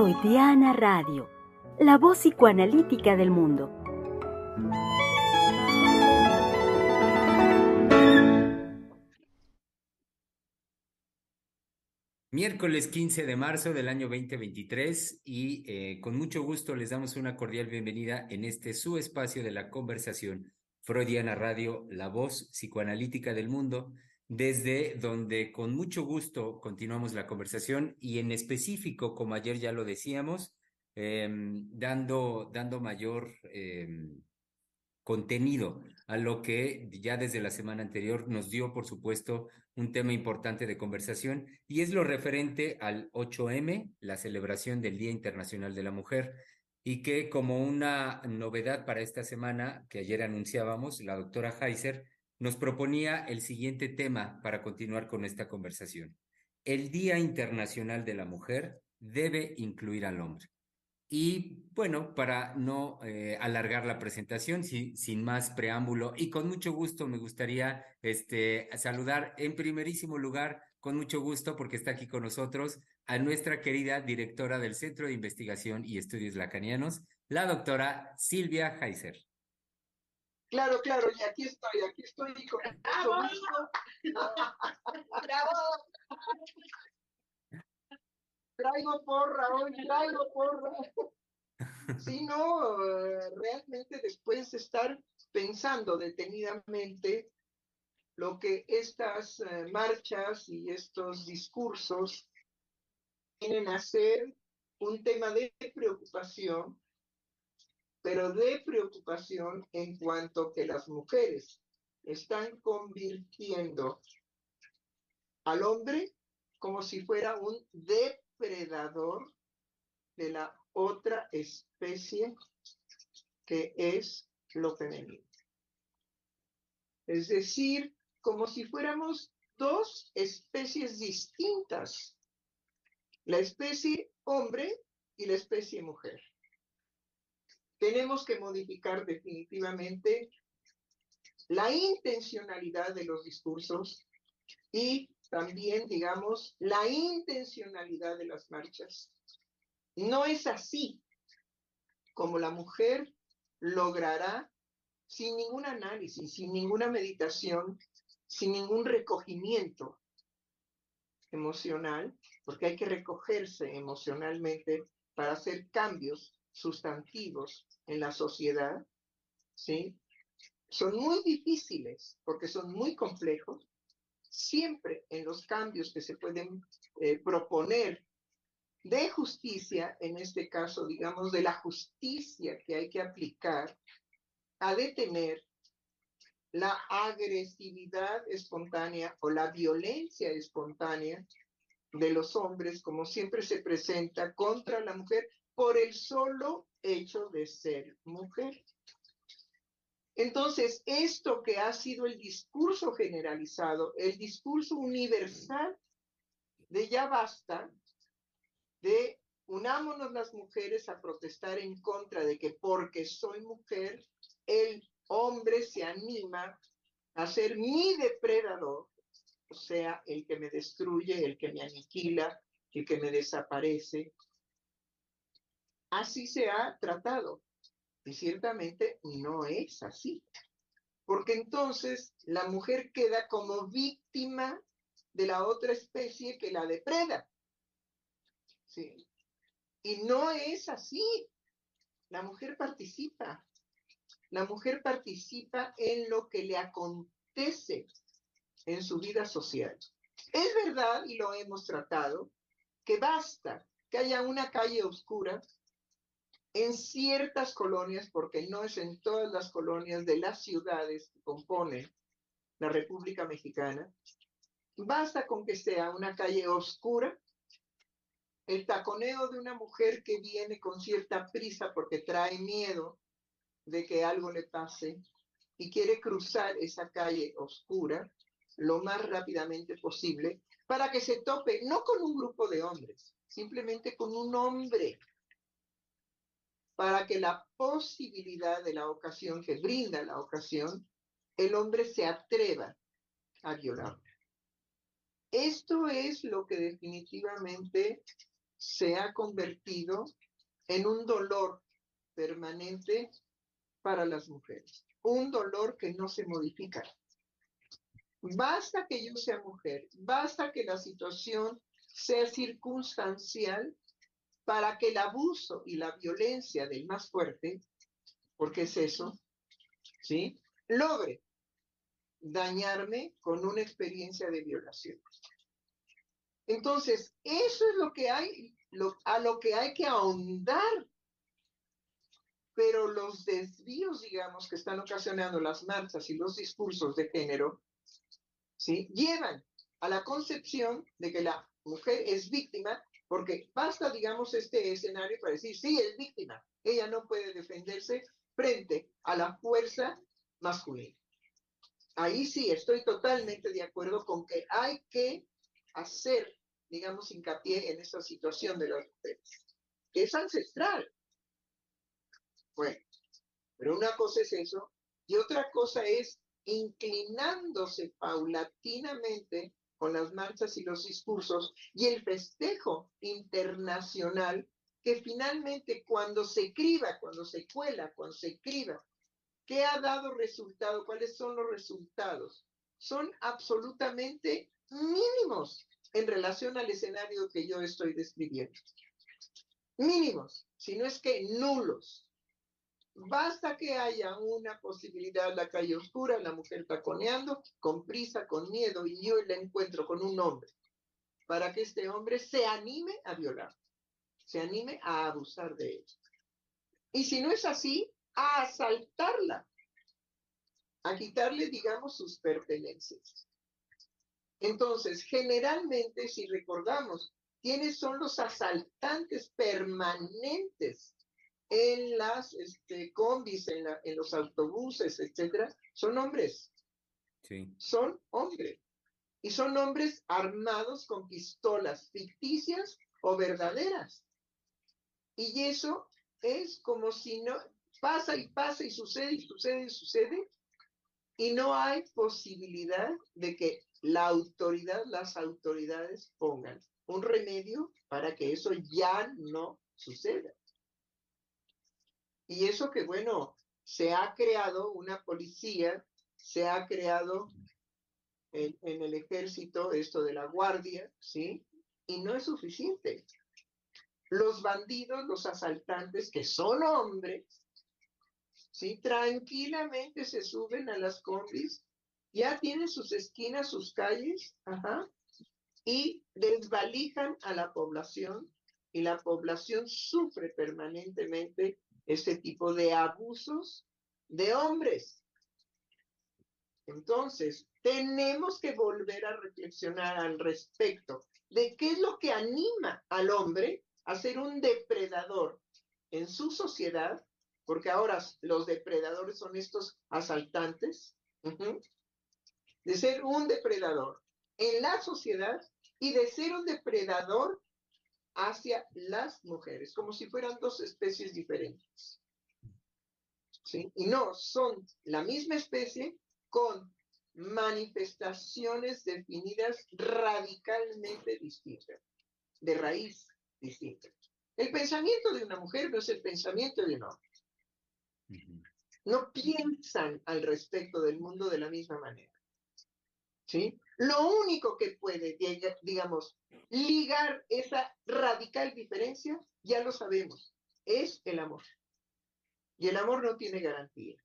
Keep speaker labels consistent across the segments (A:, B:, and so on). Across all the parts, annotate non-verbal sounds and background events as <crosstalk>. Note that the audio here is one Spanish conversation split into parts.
A: Freudiana Radio, la voz psicoanalítica del mundo.
B: Miércoles 15 de marzo del año 2023 y eh, con mucho gusto les damos una cordial bienvenida en este su espacio de la conversación Freudiana Radio, la voz psicoanalítica del mundo desde donde con mucho gusto continuamos la conversación y en específico, como ayer ya lo decíamos, em, dando, dando mayor em, contenido a lo que ya desde la semana anterior nos dio, por supuesto, un tema importante de conversación y es lo referente al 8M, la celebración del Día Internacional de la Mujer y que como una novedad para esta semana que ayer anunciábamos, la doctora Heiser nos proponía el siguiente tema para continuar con esta conversación. El Día Internacional de la Mujer debe incluir al hombre. Y bueno, para no eh, alargar la presentación, sin más preámbulo y con mucho gusto me gustaría este, saludar en primerísimo lugar, con mucho gusto porque está aquí con nosotros, a nuestra querida directora del Centro de Investigación y Estudios Lacanianos, la doctora Silvia Heiser.
C: Claro, claro, y aquí estoy, aquí estoy con ¡Bravo! <laughs> ¡Bravo! Traigo porra hoy, traigo porra. Sí, no, realmente después de estar pensando detenidamente lo que estas eh, marchas y estos discursos tienen a ser un tema de preocupación pero de preocupación en cuanto que las mujeres están convirtiendo al hombre como si fuera un depredador de la otra especie que es lo femenino. Es decir, como si fuéramos dos especies distintas, la especie hombre y la especie mujer. Tenemos que modificar definitivamente la intencionalidad de los discursos y también, digamos, la intencionalidad de las marchas. No es así como la mujer logrará, sin ningún análisis, sin ninguna meditación, sin ningún recogimiento emocional, porque hay que recogerse emocionalmente para hacer cambios sustantivos en la sociedad, ¿sí? Son muy difíciles porque son muy complejos. Siempre en los cambios que se pueden eh, proponer de justicia, en este caso, digamos, de la justicia que hay que aplicar a detener la agresividad espontánea o la violencia espontánea de los hombres, como siempre se presenta contra la mujer, por el solo hecho de ser mujer. Entonces, esto que ha sido el discurso generalizado, el discurso universal de ya basta, de unámonos las mujeres a protestar en contra de que porque soy mujer, el hombre se anima a ser mi depredador, o sea, el que me destruye, el que me aniquila, el que me desaparece, así se ha tratado. Y ciertamente no es así. Porque entonces la mujer queda como víctima de la otra especie que la depreda. ¿Sí? Y no es así. La mujer participa. La mujer participa en lo que le acontece en su vida social. Es verdad, y lo hemos tratado, que basta que haya una calle oscura en ciertas colonias, porque no es en todas las colonias de las ciudades que componen la República Mexicana, basta con que sea una calle oscura, el taconeo de una mujer que viene con cierta prisa porque trae miedo de que algo le pase y quiere cruzar esa calle oscura lo más rápidamente posible para que se tope no con un grupo de hombres, simplemente con un hombre para que la posibilidad de la ocasión que brinda la ocasión, el hombre se atreva a violar. Esto es lo que definitivamente se ha convertido en un dolor permanente para las mujeres, un dolor que no se modifica. Basta que yo sea mujer, basta que la situación sea circunstancial para que el abuso y la violencia del más fuerte, porque es eso, ¿sí? Logre dañarme con una experiencia de violación. Entonces, eso es lo que hay, a lo que hay que ahondar. Pero los desvíos, digamos, que están ocasionando las marchas y los discursos de género, ¿sí? Llevan a la concepción de que la mujer es víctima, porque basta, digamos, este escenario para decir, sí, es víctima. Ella no puede defenderse frente a la fuerza masculina. Ahí sí, estoy totalmente de acuerdo con que hay que hacer, digamos, hincapié en esa situación de las mujeres, que es ancestral. Bueno, pero una cosa es eso, y otra cosa es inclinándose paulatinamente con las marchas y los discursos y el festejo internacional que finalmente cuando se criba, cuando se cuela, cuando se criba, ¿qué ha dado resultado? ¿Cuáles son los resultados? Son absolutamente mínimos en relación al escenario que yo estoy describiendo. Mínimos, si no es que nulos. Basta que haya una posibilidad, la calle oscura, la mujer taconeando, con prisa, con miedo, y yo la encuentro con un hombre, para que este hombre se anime a violar, se anime a abusar de ella. Y si no es así, a asaltarla, a quitarle, digamos, sus pertenencias. Entonces, generalmente, si recordamos, ¿quiénes son los asaltantes permanentes en las este, combis, en, en los autobuses, etcétera? Son hombres. Sí. Son hombres. Y son hombres armados con pistolas ficticias o verdaderas. Y eso es como si no pasa y pasa y sucede y sucede y sucede. Y no hay posibilidad de que la autoridad, las autoridades pongan un remedio para que eso ya no suceda. Y eso que, bueno, se ha creado una policía, se ha creado en, el ejército esto de la guardia, ¿sí? Y no es suficiente. Los bandidos, los asaltantes, que son hombres, ¿sí? Tranquilamente se suben a las combis ya tienen sus esquinas, sus calles, y desvalijan a la población y la población sufre permanentemente este tipo de abusos de hombres. Entonces, tenemos que volver a reflexionar al respecto de qué es lo que anima al hombre a ser un depredador en su sociedad, porque ahora los depredadores son estos asaltantes, de ser un depredador en la sociedad y de ser un depredador hacia las mujeres, como si fueran dos especies diferentes. ¿Sí? Y no, son la misma especie con manifestaciones definidas radicalmente distintas, de raíz distinta. El pensamiento de una mujer no es el pensamiento de un hombre. No piensan al respecto del mundo de la misma manera. ¿sí? Lo único que puede, digamos, ligar esa radical diferencia, ya lo sabemos, es el amor. Y el amor no tiene garantía.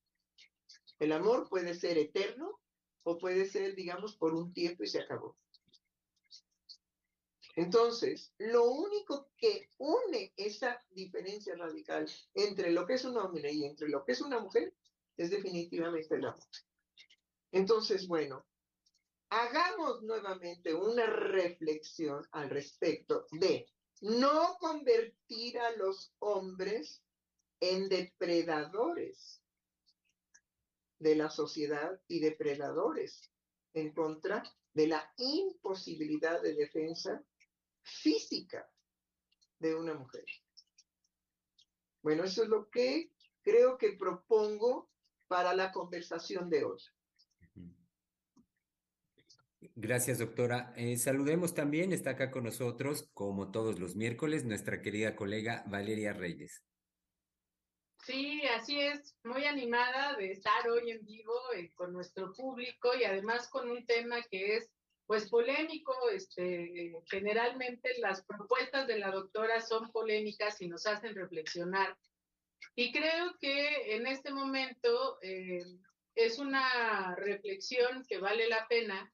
C: El amor puede ser eterno o puede ser, digamos, por un tiempo y se acabó. Entonces, lo único que une esa diferencia radical entre lo que es un hombre y entre lo que es una mujer es definitivamente el amor. Entonces, bueno, hagamos nuevamente una reflexión al respecto de no convertir a los hombres en depredadores de la sociedad y depredadores en contra de la imposibilidad de defensa física de una mujer. Bueno, eso es lo que creo que propongo para la conversación de hoy.
B: Gracias, doctora. Eh, saludemos también, está acá con nosotros, como todos los miércoles, nuestra querida colega Valeria Reyes.
D: Sí, así es, muy animada de estar hoy en vivo eh, con nuestro público y además con un tema que es pues polémico, este, generalmente las propuestas de la doctora son polémicas y nos hacen reflexionar. Y creo que en este momento eh, es una reflexión que vale la pena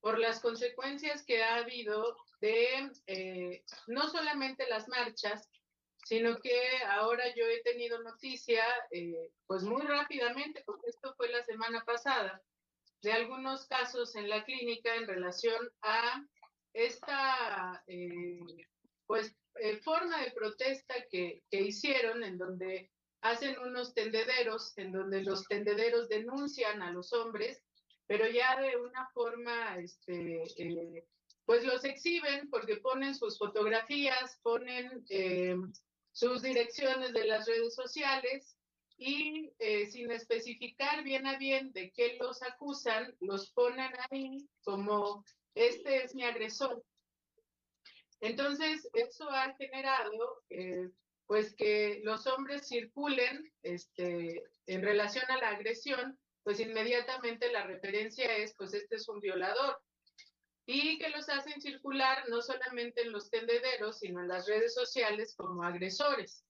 D: por las consecuencias que ha habido de eh, no solamente las marchas, sino que ahora yo he tenido noticia, eh, pues muy rápidamente, porque esto fue la semana pasada, de algunos casos en la clínica en relación a esta eh, pues forma de protesta que, que hicieron en donde hacen unos tendederos, en donde los tendederos denuncian a los hombres pero ya de una forma, este, eh, pues los exhiben porque ponen sus fotografías, ponen eh, sus direcciones de las redes sociales y eh, sin especificar bien a bien de qué los acusan, los ponen ahí como este es mi agresor. Entonces, eso ha generado pues que los hombres circulen este, en relación a la agresión pues inmediatamente la referencia es, pues este es un violador. Y que los hacen circular no solamente en los tendederos, sino en las redes sociales como agresores.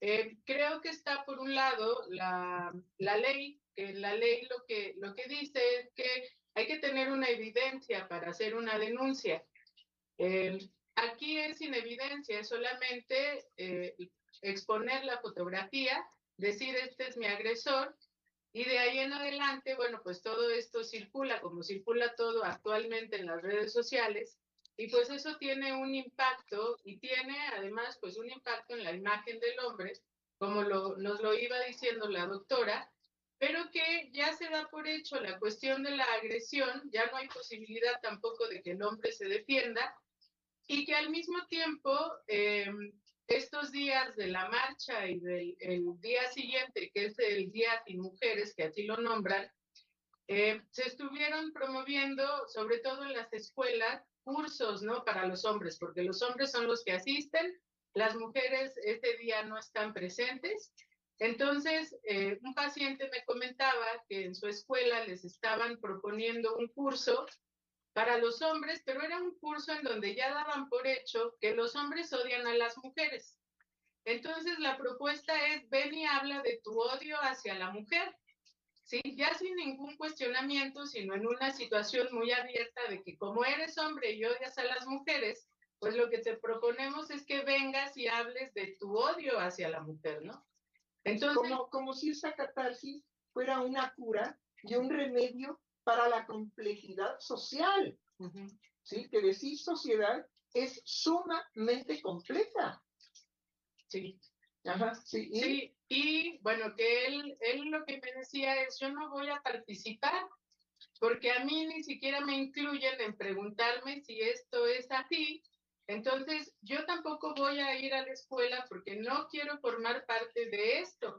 D: Eh, creo que está por un lado la, la ley, que la ley lo que, lo que dice es que hay que tener una evidencia para hacer una denuncia. Eh, aquí es sin evidencia, es solamente eh, exponer la fotografía, decir este es mi agresor y de ahí en adelante, bueno, pues todo esto circula como circula todo actualmente en las redes sociales y pues eso tiene un impacto y tiene además pues un impacto en la imagen del hombre, como lo, nos lo iba diciendo la doctora, pero que ya se da por hecho la cuestión de la agresión, ya no hay posibilidad tampoco de que el hombre se defienda y que al mismo tiempo eh, estos días de la marcha y del día siguiente, que es el Día Sin Mujeres, que así lo nombran, eh, se estuvieron promoviendo, sobre todo en las escuelas, cursos, ¿no? Para los hombres, porque los hombres son los que asisten, las mujeres este día no están presentes. Entonces, eh, un paciente me comentaba que en su escuela les estaban proponiendo un curso para los hombres, pero era un curso en donde ya daban por hecho que los hombres odian a las mujeres. Entonces la propuesta es, ven y habla de tu odio hacia la mujer, ¿sí? Ya sin ningún cuestionamiento, sino en una situación muy abierta de que como eres hombre y odias a las mujeres, pues lo que te proponemos es que vengas y hables de tu odio hacia la mujer, ¿no?
C: Entonces, como, como si esa catarsis fuera una cura y un remedio para la complejidad social. ¿Sí? Que decir sociedad es sumamente compleja.
D: Sí. Ajá, sí. ¿Y? sí. Y bueno, que él, él lo que me decía es, yo no voy a participar porque a mí ni siquiera me incluyen en preguntarme si esto es así. Entonces, yo tampoco voy a ir a la escuela porque no quiero formar parte de esto.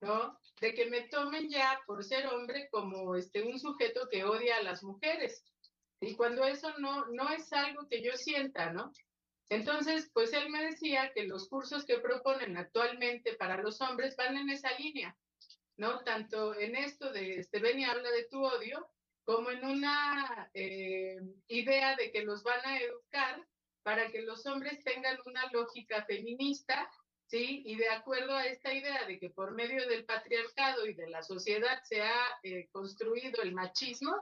D: ¿No? De que me tomen ya por ser hombre como este, un sujeto que odia a las mujeres. Y cuando eso no, no es algo que yo sienta, ¿no? Entonces, pues él me decía que los cursos que proponen actualmente para los hombres van en esa línea, ¿no? Tanto en esto de, este, ven y habla de tu odio, como en una eh, idea de que los van a educar para que los hombres tengan una lógica feminista ¿sí? Y de acuerdo a esta idea de que por medio del patriarcado y de la sociedad se ha eh, construido el machismo,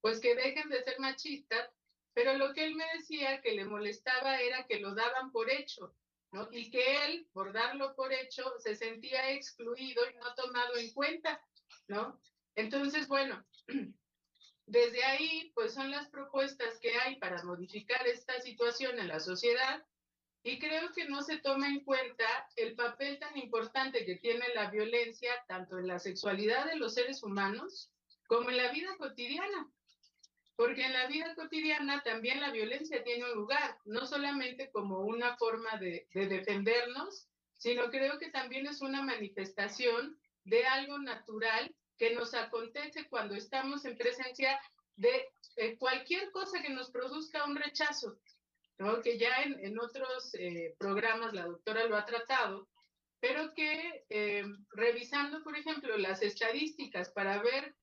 D: pues que dejen de ser machistas, pero lo que él me decía que le molestaba era que lo daban por hecho, ¿no? Y que él, por darlo por hecho, se sentía excluido y no tomado en cuenta, ¿no? Entonces, bueno, <clears throat> desde ahí, pues son las propuestas que hay para modificar esta situación en la sociedad y creo que no se toma en cuenta el papel tan importante que tiene la violencia tanto en la sexualidad de los seres humanos como en la vida cotidiana. Porque en la vida cotidiana también la violencia tiene un lugar, no solamente como una forma de, de defendernos, sino creo que también es una manifestación de algo natural que nos acontece cuando estamos en presencia de eh, cualquier cosa que nos produzca un rechazo, ¿no? que ya en, en otros eh, programas la doctora lo ha tratado, pero que eh, revisando, por ejemplo, las estadísticas para ver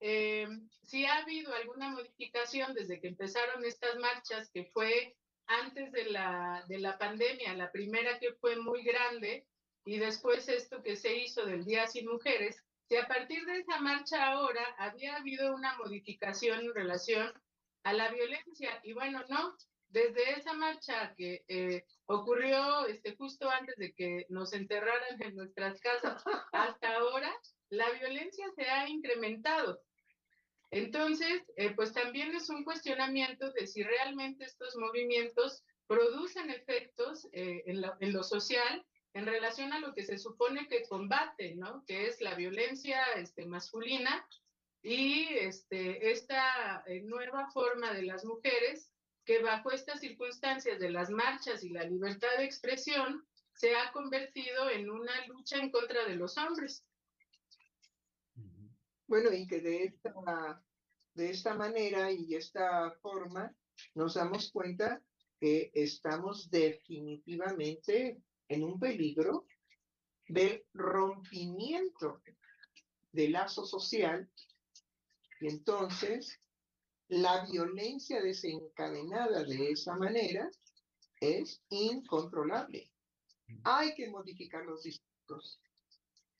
D: si ha habido alguna modificación desde que empezaron estas marchas, que fue antes de la, de la pandemia, la primera que fue muy grande, y después esto que se hizo del Día Sin Mujeres, si a partir de esa marcha ahora había habido una modificación en relación a la violencia. Y bueno, no, desde esa marcha que eh, ocurrió este, justo antes de que nos enterraran en nuestras casas <laughs> hasta ahora, la violencia se ha incrementado. Entonces, eh, pues también es un cuestionamiento de si realmente estos movimientos producen efectos eh, en, en, lo social en relación a lo que se supone que combate, ¿no? Que es la violencia este, masculina y este, esta eh, nueva forma de las mujeres que bajo estas circunstancias de las marchas y la libertad de expresión se ha convertido en una lucha en contra de los hombres.
C: Bueno, y que de esta, de esta manera y esta forma nos damos cuenta que estamos definitivamente en un peligro del rompimiento del lazo social y entonces la violencia desencadenada de esa manera es incontrolable. Hay que modificar los discursos.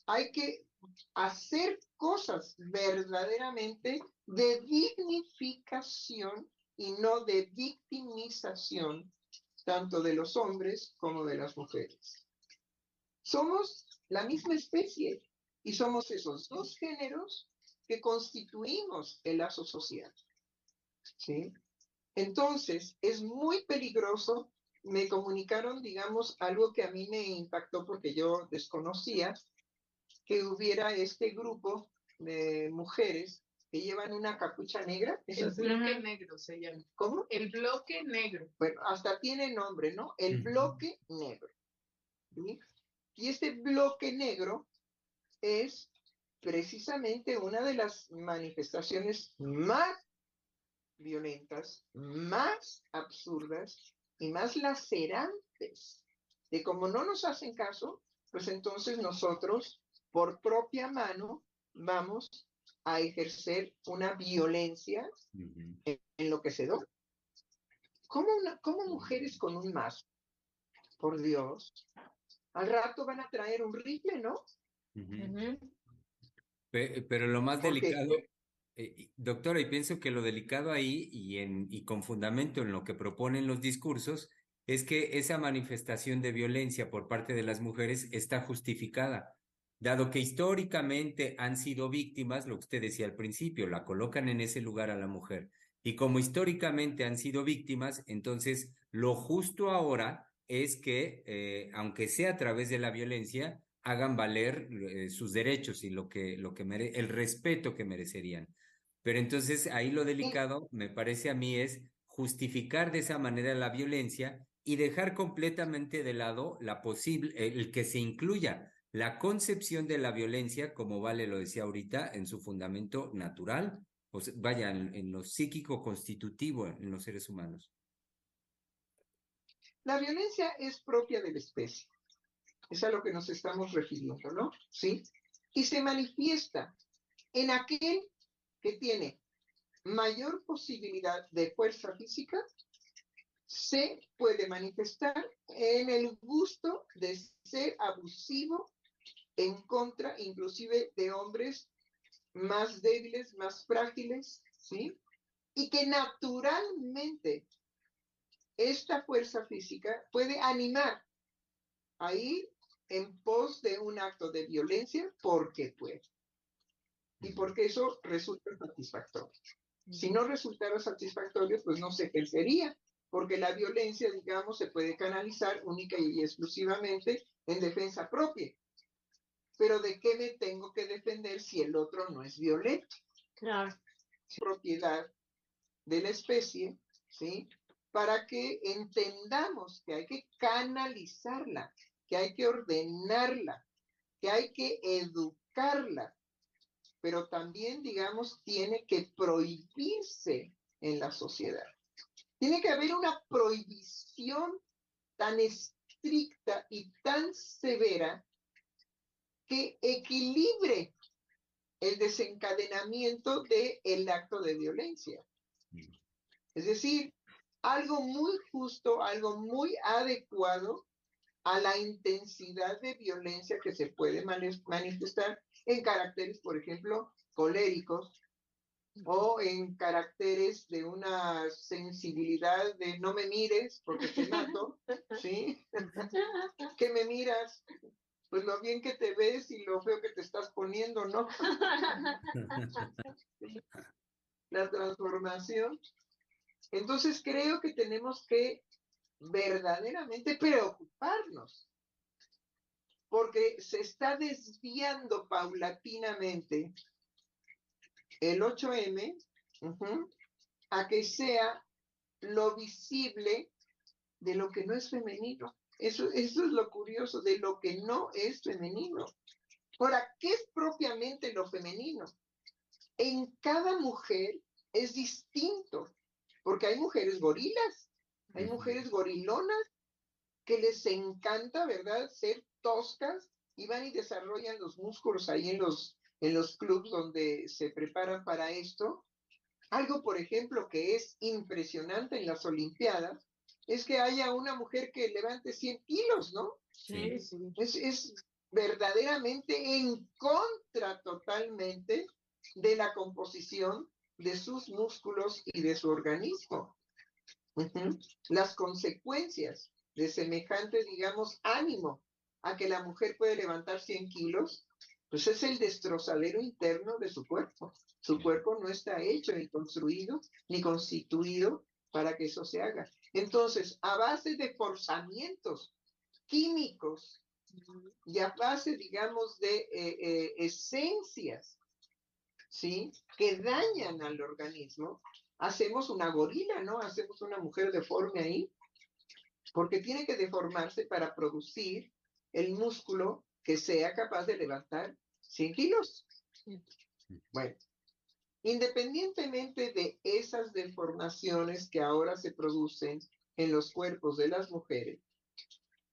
C: Hay que hacer cosas verdaderamente de dignificación y no de victimización tanto de los hombres como de las mujeres. Somos la misma especie y somos esos dos géneros que constituimos el lazo social. ¿Sí? Entonces, es muy peligroso. Me comunicaron, digamos, algo que a mí me impactó porque yo desconocía, que hubiera este grupo de mujeres que llevan una capucha negra.
D: El bloque negro se llama.
C: ¿Cómo?
D: El bloque negro.
C: Bueno, hasta tiene nombre, ¿no? El bloque negro. Y este bloque negro es precisamente una de las manifestaciones más violentas, más absurdas y más lacerantes de como no nos hacen caso, pues entonces nosotros por propia mano vamos a ejercer una violencia en, enloquecedor. ¿Cómo, una, ¿Cómo mujeres con un mazo? Por Dios. Al rato van a traer un rifle, ¿no?
B: Pero lo más delicado, eh, doctora, y pienso que lo delicado ahí y, con fundamento en lo que proponen los discursos es que esa manifestación de violencia por parte de las mujeres está justificada dado que históricamente han sido víctimas, lo que usted decía al principio, la colocan en ese lugar a la mujer. Y como históricamente han sido víctimas, entonces lo justo ahora es que, eh, aunque sea a través de la violencia, hagan valer eh, sus derechos y lo que el respeto que merecerían. Pero entonces ahí lo delicado, me parece a mí, es justificar de esa manera la violencia y dejar completamente de lado la posible, el que se incluya la concepción de la violencia, como Vale lo decía ahorita, en su fundamento natural, o vaya, en, lo psíquico constitutivo en los seres humanos.
C: La violencia es propia de la especie. Es a lo que nos estamos refiriendo, ¿no? Sí. Y se manifiesta en aquel que tiene mayor posibilidad de fuerza física, se puede manifestar en el gusto de ser abusivo en contra inclusive de hombres más débiles, más frágiles, ¿sí? Y que naturalmente esta fuerza física puede animar a ir en pos de un acto de violencia porque puede. Y porque eso resulta satisfactorio. Si no resultara satisfactorio, pues no se ejercería, porque la violencia, digamos, se puede canalizar única y exclusivamente en defensa propia pero ¿de qué me tengo que defender si el otro no es violento?
D: Claro.
C: Propiedad de la especie, ¿sí? Para que entendamos que hay que canalizarla, que hay que ordenarla, que hay que educarla, pero también, digamos, tiene que prohibirse en la sociedad. Tiene que haber una prohibición tan estricta y tan severa que equilibre el desencadenamiento del el acto de violencia. Es decir, algo muy justo, algo muy adecuado a la intensidad de violencia que se puede manifestar en caracteres, por ejemplo, coléricos o en caracteres de una sensibilidad de no me mires porque te mato, ¿sí? <laughs> que me miras, pues lo bien que te ves y lo feo que te estás poniendo, ¿no? <laughs> La transformación. Entonces creo que tenemos que verdaderamente preocuparnos, porque se está desviando paulatinamente el 8M a que sea lo visible de lo que no es femenino. Eso, eso es lo curioso, de lo que no es femenino. Ahora, ¿qué es propiamente lo femenino? En cada mujer es distinto, porque hay mujeres gorilas, hay mujeres gorilonas que les encanta, ¿verdad?, ser toscas y van y desarrollan los músculos ahí en los, en los clubs donde se preparan para esto. Algo, por ejemplo, que es impresionante en las Olimpiadas, es que haya una mujer que levante 100 kilos, ¿no?
D: Sí, sí.
C: Es, es verdaderamente en contra totalmente de la composición de sus músculos y de su organismo. Las consecuencias de semejante, digamos, ánimo a que la mujer puede levantar 100 kilos, pues es el destrozadero interno de su cuerpo. Su cuerpo no está hecho ni construido ni constituido para que eso se haga. Entonces, a base de forzamientos químicos y a base, digamos, de eh, eh, esencias, ¿sí? Que dañan al organismo, hacemos una gorila, ¿no? Hacemos una mujer deforme ahí, porque tiene que deformarse para producir el músculo que sea capaz de levantar 100 kilos. Bueno, independientemente de esas deformaciones que ahora se producen en los cuerpos de las mujeres,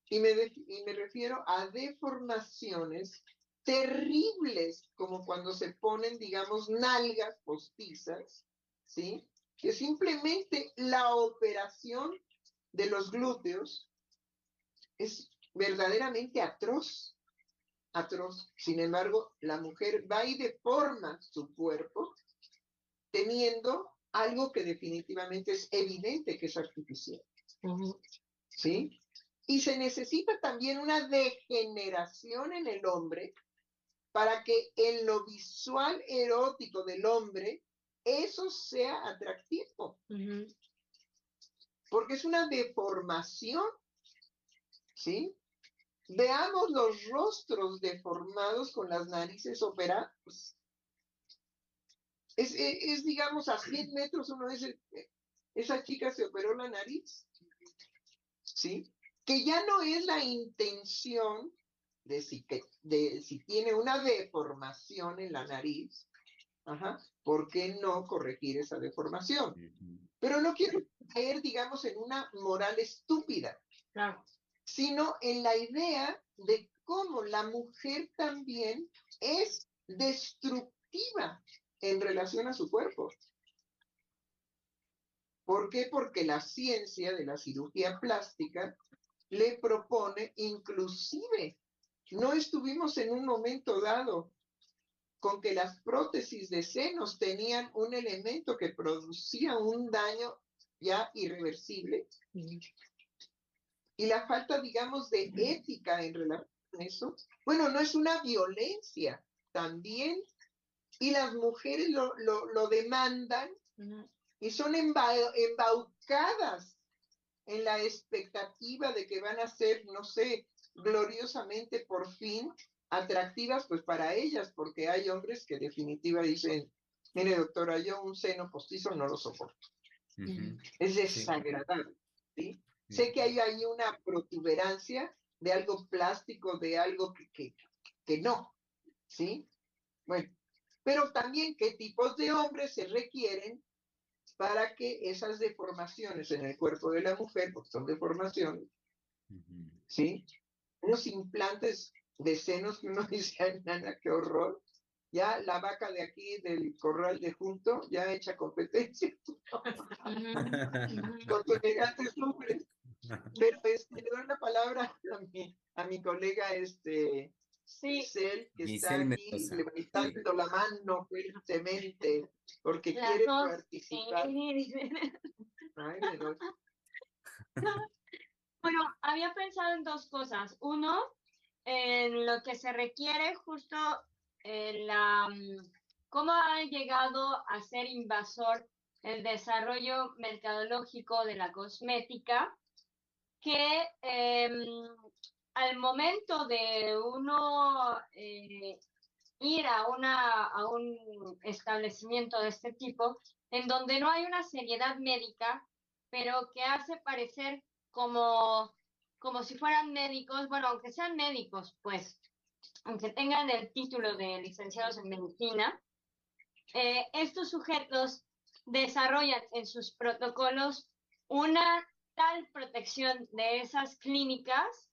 C: y me, y me refiero a deformaciones terribles, como cuando se ponen, digamos, nalgas postizas, ¿sí? Que simplemente la operación de los glúteos es verdaderamente atroz, atroz. Sin embargo, la mujer va y deforma su cuerpo teniendo algo que definitivamente es evidente que es artificial. ¿Sí? Y se necesita también una degeneración en el hombre para que en lo visual erótico del hombre eso sea atractivo. Porque es una deformación, ¿sí? Veamos los rostros deformados con las narices operadas. Es, es, digamos, a 100 metros uno dice, esa chica se operó la nariz, ¿sí? Que ya no es la intención de si, que, de si tiene una deformación en la nariz, Ajá. ¿por qué no corregir esa deformación? Pero no quiero caer, digamos, en una moral estúpida, sino en la idea de cómo la mujer también es destructiva en relación a su cuerpo. ¿Por qué? Porque la ciencia de la cirugía plástica le propone inclusive, no estuvimos en un momento dado con que las prótesis de senos tenían un elemento que producía un daño ya irreversible. Y la falta, digamos, de ética en relación a eso, bueno, no es una violencia también y las mujeres lo, lo, demandan y son embaucadas en la expectativa de que van a ser, no sé, gloriosamente por fin atractivas pues para ellas, porque hay hombres que definitiva dicen, mire doctora, yo un seno postizo no lo soporto. Es desagradable, ¿sí? Sé que hay ahí una protuberancia de algo plástico, de algo que, que, que no, ¿sí? Bueno, pero también qué tipos de hombres se requieren para que esas deformaciones en el cuerpo de la mujer, porque son deformaciones. ¿sí? Unos implantes de senos que uno <laughs> dice, ay, nana, qué horror. Ya la vaca de aquí del corral de junto ya hecha competencia con tus elegantes nombres. Pero este, le doy la palabra a mi, a mi colega este,
E: Sí,
C: que está aquí
B: Mendoza.
C: levantando la mano fuertemente porque
E: las
C: quiere
E: dos.
C: participar.
E: sí.
C: Ay, me doy.
E: Bueno, había pensado en dos cosas. Uno, en lo que se requiere justo la mm, cómo ha llegado a ser invasor el desarrollo mercadológico de la cosmética, que em, al momento de uno eh, ir a, una, a un establecimiento de este tipo, en donde no hay una seriedad médica, pero que hace parecer como, como si fueran médicos, bueno, aunque sean médicos, pues, aunque tengan el título de licenciados en medicina, eh, estos sujetos desarrollan en sus protocolos una tal protección de esas clínicas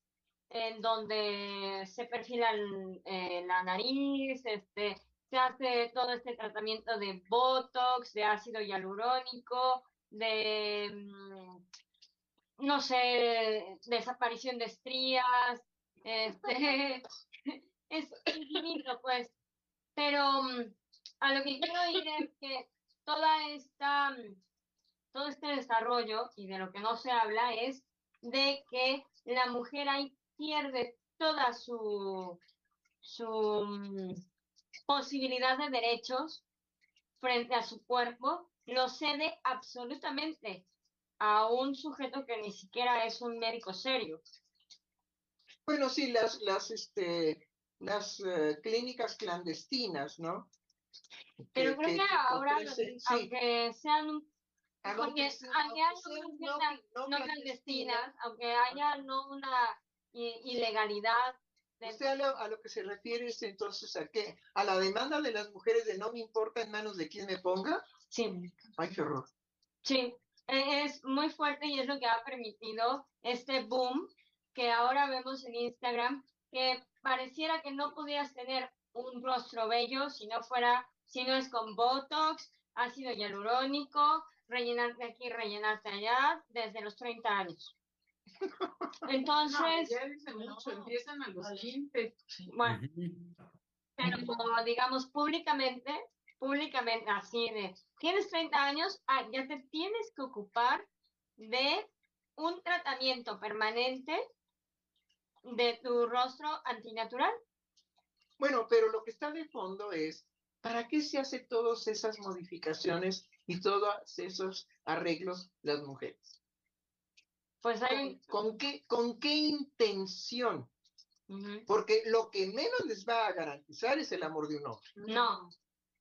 E: en donde se perfilan eh, la nariz, este, se hace todo este tratamiento de Botox, de ácido hialurónico, de, mm, no sé, desaparición de estrías, este, es infinito, pues. Pero mm, a lo que quiero ir es que toda esta, mm, todo este desarrollo, y de lo que no se habla, es de que la mujer ahí pierde toda su, su mm, posibilidad de derechos frente a su cuerpo, lo cede absolutamente a un sujeto que ni siquiera es un médico serio.
C: Bueno, sí, las, las, este, las eh, clínicas clandestinas, ¿no?
E: Pero creo que ahora, los-
C: ofrecen- sí,
E: aunque sean aunque
C: aunque
E: haya
C: no no
E: no clandestinas, aunque haya no una ilegalidad
C: Usted
E: dentro
C: a lo, a lo que se refiere es entonces a qué? ¿A la demanda de las mujeres de no me importa en manos de quién me ponga?
E: Sí,
C: Ay, qué horror.
E: sí, e- es muy fuerte y es lo que ha permitido este boom que ahora vemos en Instagram, que pareciera que no pudieras tener un rostro bello si no fuera, si no es con Botox, ácido hialurónico, rellenarte aquí, rellenarte allá, desde los 30 años.
D: No, <laughs>
E: Entonces,
D: ya dice mucho, empiezan a los 15.
E: bueno, pero como, digamos públicamente, públicamente así de, tienes 30 años, ah, ya te tienes que ocupar de un tratamiento permanente de tu rostro antinatural.
C: Bueno, pero lo que está de fondo es, ¿para qué se hace todas esas modificaciones y todos esos arreglos las mujeres?
E: Pues hay,
C: ¿Con, con qué, ¿Con qué intención? Porque lo que menos les va a garantizar es el amor de un hombre.
E: no,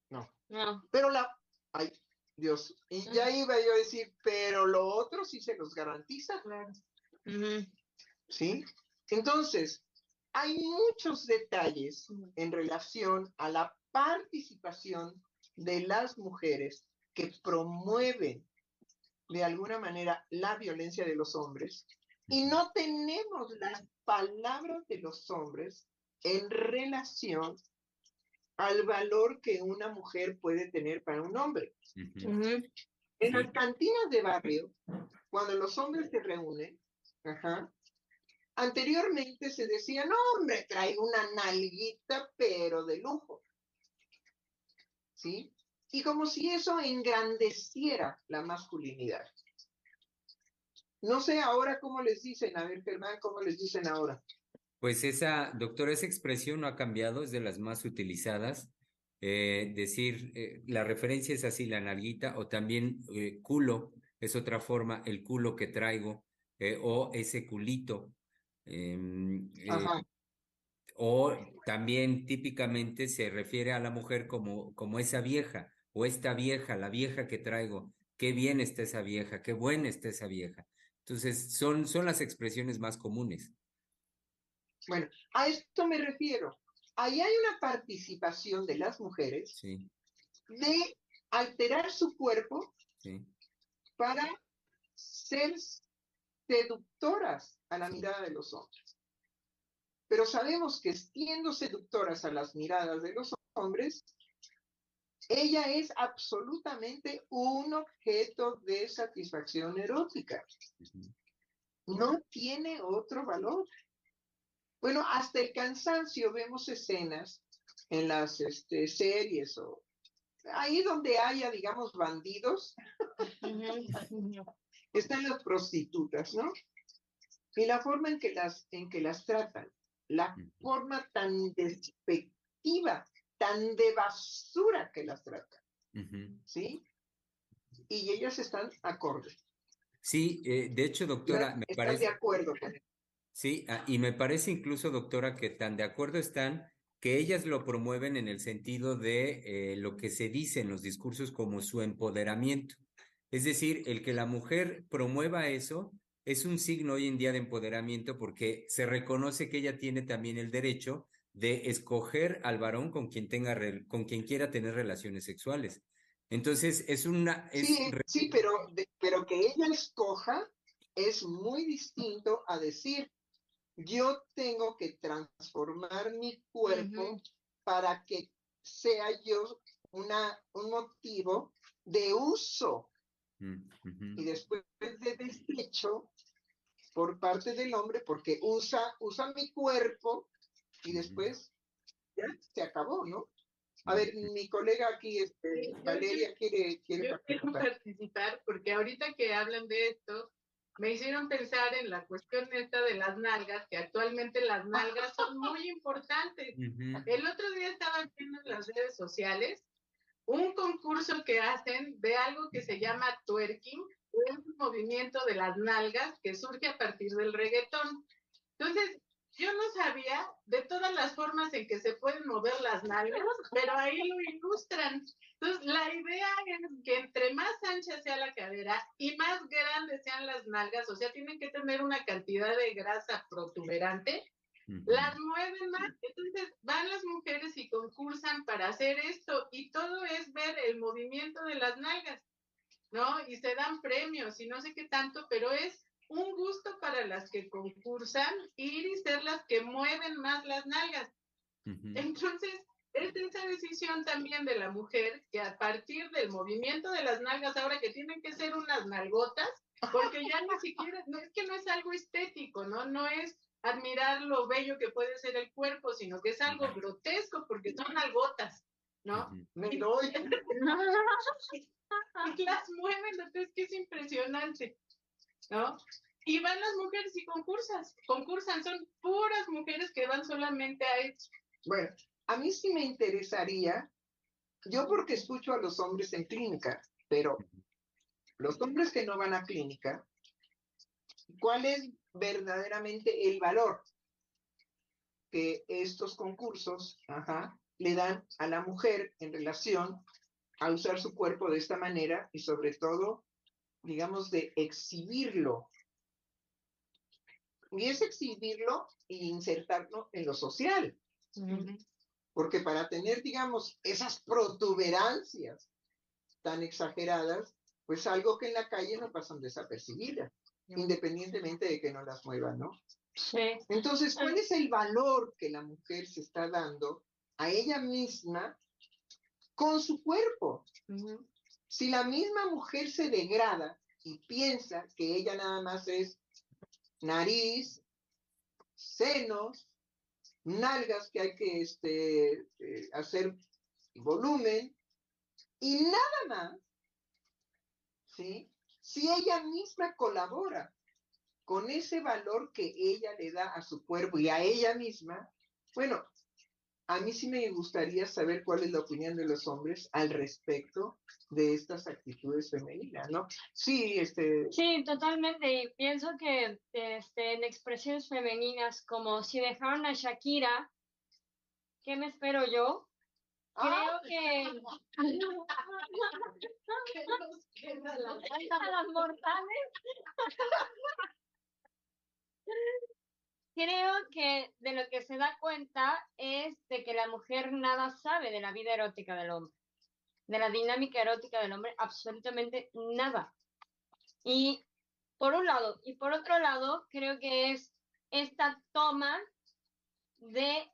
C: No.
E: no,
C: Pero la... Ay, Dios. Y ya iba yo a decir, pero lo otro sí se los garantiza.
D: Claro.
E: ujú,
C: ¿sí? Entonces, hay muchos detalles en relación a la participación de las mujeres que promueven de alguna manera la violencia de los hombres y no tenemos las palabras de los hombres en relación al valor que una mujer puede tener para un hombre. En las cantinas de barrio, cuando los hombres se reúnen, ajá, anteriormente se decía, no, hombre, traigo una nalguita, pero de lujo. ¿Sí? Y como si eso engrandeciera la masculinidad. No sé ahora cómo les dicen, a ver, Germán, cómo les dicen ahora.
B: Pues esa, doctor, esa expresión no ha cambiado, es de las más utilizadas. Eh, decir, eh, la referencia es así, la nalguita, o también eh, culo, es otra forma, el culo que traigo, o ese culito. Em, eh, o también típicamente se refiere a la mujer como, como esa vieja, o esta vieja, la vieja que traigo, qué bien está esa vieja, qué buena está esa vieja. Entonces, son, son las expresiones más comunes.
C: Bueno, a esto me refiero. Ahí hay una participación de las mujeres
B: Sí,
C: de alterar su cuerpo
B: sí.
C: para ser seductoras a la mirada de los hombres. Pero sabemos que siendo seductoras a las miradas de los hombres, ella es absolutamente un objeto de satisfacción erótica. No tiene otro valor. Bueno, hasta el cansancio vemos escenas en las este, series o ahí donde haya, digamos, bandidos, <laughs> están las prostitutas, ¿no? Y la forma en que las, en que las tratan, la forma tan despectiva, tan de basura que las tratan, ¿sí? Y ellas están acordes.
B: Sí, eh, de hecho, doctora, me parece...
C: de acuerdo con
B: Sí, ah, y me parece incluso, doctora, que tan de acuerdo están que ellas lo promueven en el sentido de eh, lo que se dice en los discursos como su empoderamiento. Es decir, el que la mujer promueva eso es un signo hoy en día de empoderamiento porque se reconoce que ella tiene también el derecho de escoger al varón con quien tenga con quien quiera tener relaciones sexuales. Entonces es una
C: sí, pero pero que ella escoja es muy distinto a decir yo tengo que transformar mi cuerpo para que sea yo una, un motivo de uso mm, y después de desecho por parte del hombre porque usa, usa mi cuerpo y después ya se acabó, ¿no? A ver, mi colega aquí, este, Valeria, quiere, quiere
D: participar. porque ahorita que hablan de esto, me hicieron pensar en la cuestión esta de las nalgas, que actualmente las nalgas son muy importantes. El otro día estaba viendo en las redes sociales un concurso que hacen de algo que se llama twerking, un movimiento de las nalgas que surge a partir del reggaetón. Entonces, yo no sabía de todas las formas en que se pueden mover las nalgas, pero ahí lo ilustran. Entonces, la idea es que entre más ancha sea la cadera y más grandes sean las nalgas, o sea, tienen que tener una cantidad de grasa protuberante, las mueven más. Entonces, van las mujeres y concursan para hacer esto y todo es ver el movimiento de las nalgas, ¿no? Y se dan premios y no sé qué tanto, pero es un gusto para las que concursan ir y ser las que mueven más las nalgas. Entonces, es esa decisión también de la mujer que a partir del movimiento de las nalgas, ahora que tienen que ser unas nalgotas, porque ya ni siquiera, no es que no es algo estético, ¿no? No es admirar lo bello que puede ser el cuerpo, sino que es algo grotesco porque son nalgotas, ¿no?
C: Me doy. <laughs>
D: y las mueven, entonces que es impresionante, ¿no? Y van las mujeres y concursas, concursan, son puras mujeres que van solamente a eso.
C: Bueno, a mí sí me interesaría, yo porque escucho a los hombres en clínica, pero los hombres que no van a clínica, ¿cuál es verdaderamente el valor que estos concursos le dan a la mujer en relación a usar su cuerpo de esta manera y sobre todo, digamos, de exhibirlo? Y es exhibirlo e insertarlo en lo social. Porque para tener, digamos, esas protuberancias tan exageradas, pues algo que en la calle no pasan desapercibidas, independientemente de que no las muevan, ¿no?
E: Sí.
C: Entonces, ¿cuál es el valor que la mujer se está dando a ella misma con su cuerpo? Si la misma mujer se degrada y piensa que ella nada más es nariz, senos, nalgas que hay que este, eh, hacer volumen y nada más, ¿sí? Si ella misma colabora con ese valor que ella le da a su cuerpo y a ella misma, bueno, a mí sí me gustaría saber cuál es la opinión de los hombres al respecto de estas actitudes femeninas, ¿no? Sí, este...
E: Sí, totalmente. Y pienso que este, en expresiones femeninas, como si dejaron a Shakira, ¿qué me espero yo? Creo ah. que... <laughs> a las mortales. <laughs> Creo que de lo que se da cuenta es de que la mujer nada sabe de la vida erótica del hombre, de la dinámica erótica del hombre, absolutamente nada. Y por un lado, y por otro lado, creo que es esta toma de,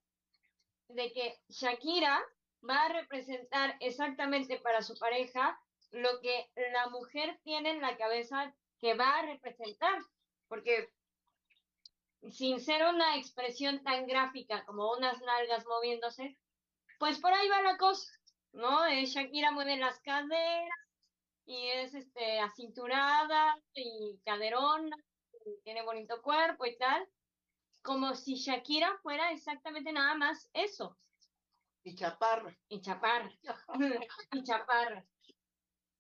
E: de que Shakira va a representar exactamente para su pareja lo que la mujer tiene en la cabeza que va a representar, porque sin ser una expresión tan gráfica como unas nalgas moviéndose, pues por ahí va la cosa, ¿no? Shakira mueve las caderas y es este acinturada y caderona, y tiene bonito cuerpo y tal, como si Shakira fuera exactamente nada más eso.
C: Y chaparra.
E: Y chaparra. <laughs> y chaparra.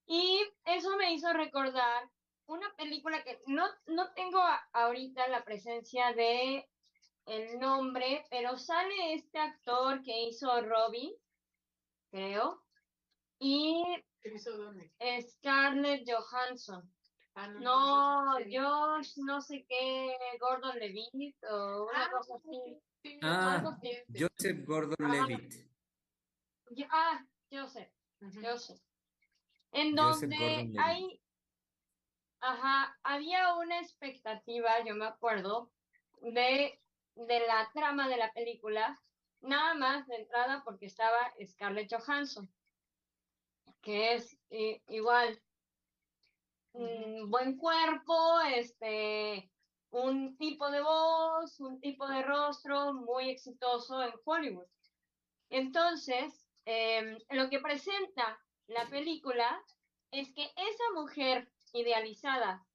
E: Y eso me hizo recordar una película que no, no tengo ahorita la presencia de el nombre, pero sale este actor que hizo Robin, creo, y Scarlett Johansson. Ah, no, yo no sé qué, Gordon Levitt o una ah, cosa así.
B: ah, Joseph Gordon Levitt.
E: Ah, Joseph, Joseph. En donde hay, ajá, había una expectativa, yo me acuerdo, de, de la trama de la película, nada más de entrada porque estaba Scarlett Johansson, que es eh, igual un buen cuerpo, este, un tipo de voz, un tipo de rostro muy exitoso en Hollywood. Entonces, em, lo que presenta la película es que esa mujer idealizada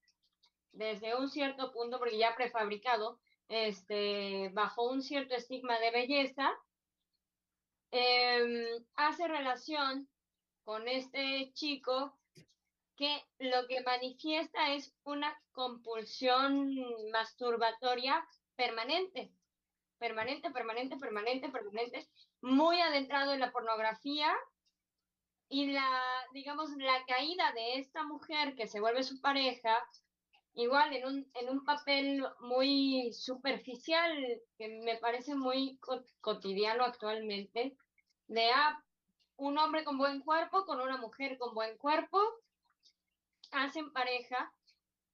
E: desde un cierto punto, porque ya prefabricado, este, bajo un cierto estigma de belleza, em, hace relación con este chico que lo que manifiesta es una compulsión masturbatoria permanente, permanente, permanente, permanente, permanente, muy adentrado en la pornografía y la, digamos, la caída de esta mujer que se vuelve su pareja, igual en un, en un papel muy superficial, que me parece muy cotidiano actualmente, de ah, un hombre con buen cuerpo con una mujer con buen cuerpo, hacen pareja,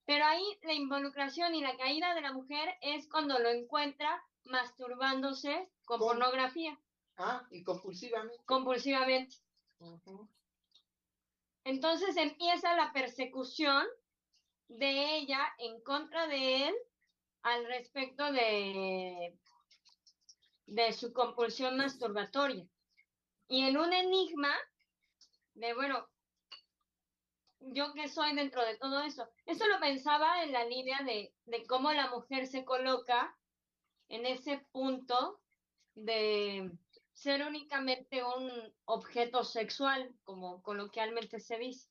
E: pero ahí la involucración y la caída de la mujer es cuando lo encuentra masturbándose con, pornografía.
C: Ah, y compulsivamente.
E: Compulsivamente. Entonces empieza la persecución de ella en contra de él al respecto de, de su compulsión masturbatoria. Y en un enigma de, bueno, yo que soy dentro de todo eso. Eso lo pensaba en la línea de, de cómo la mujer se coloca en ese punto de ser únicamente un objeto sexual, como coloquialmente se dice.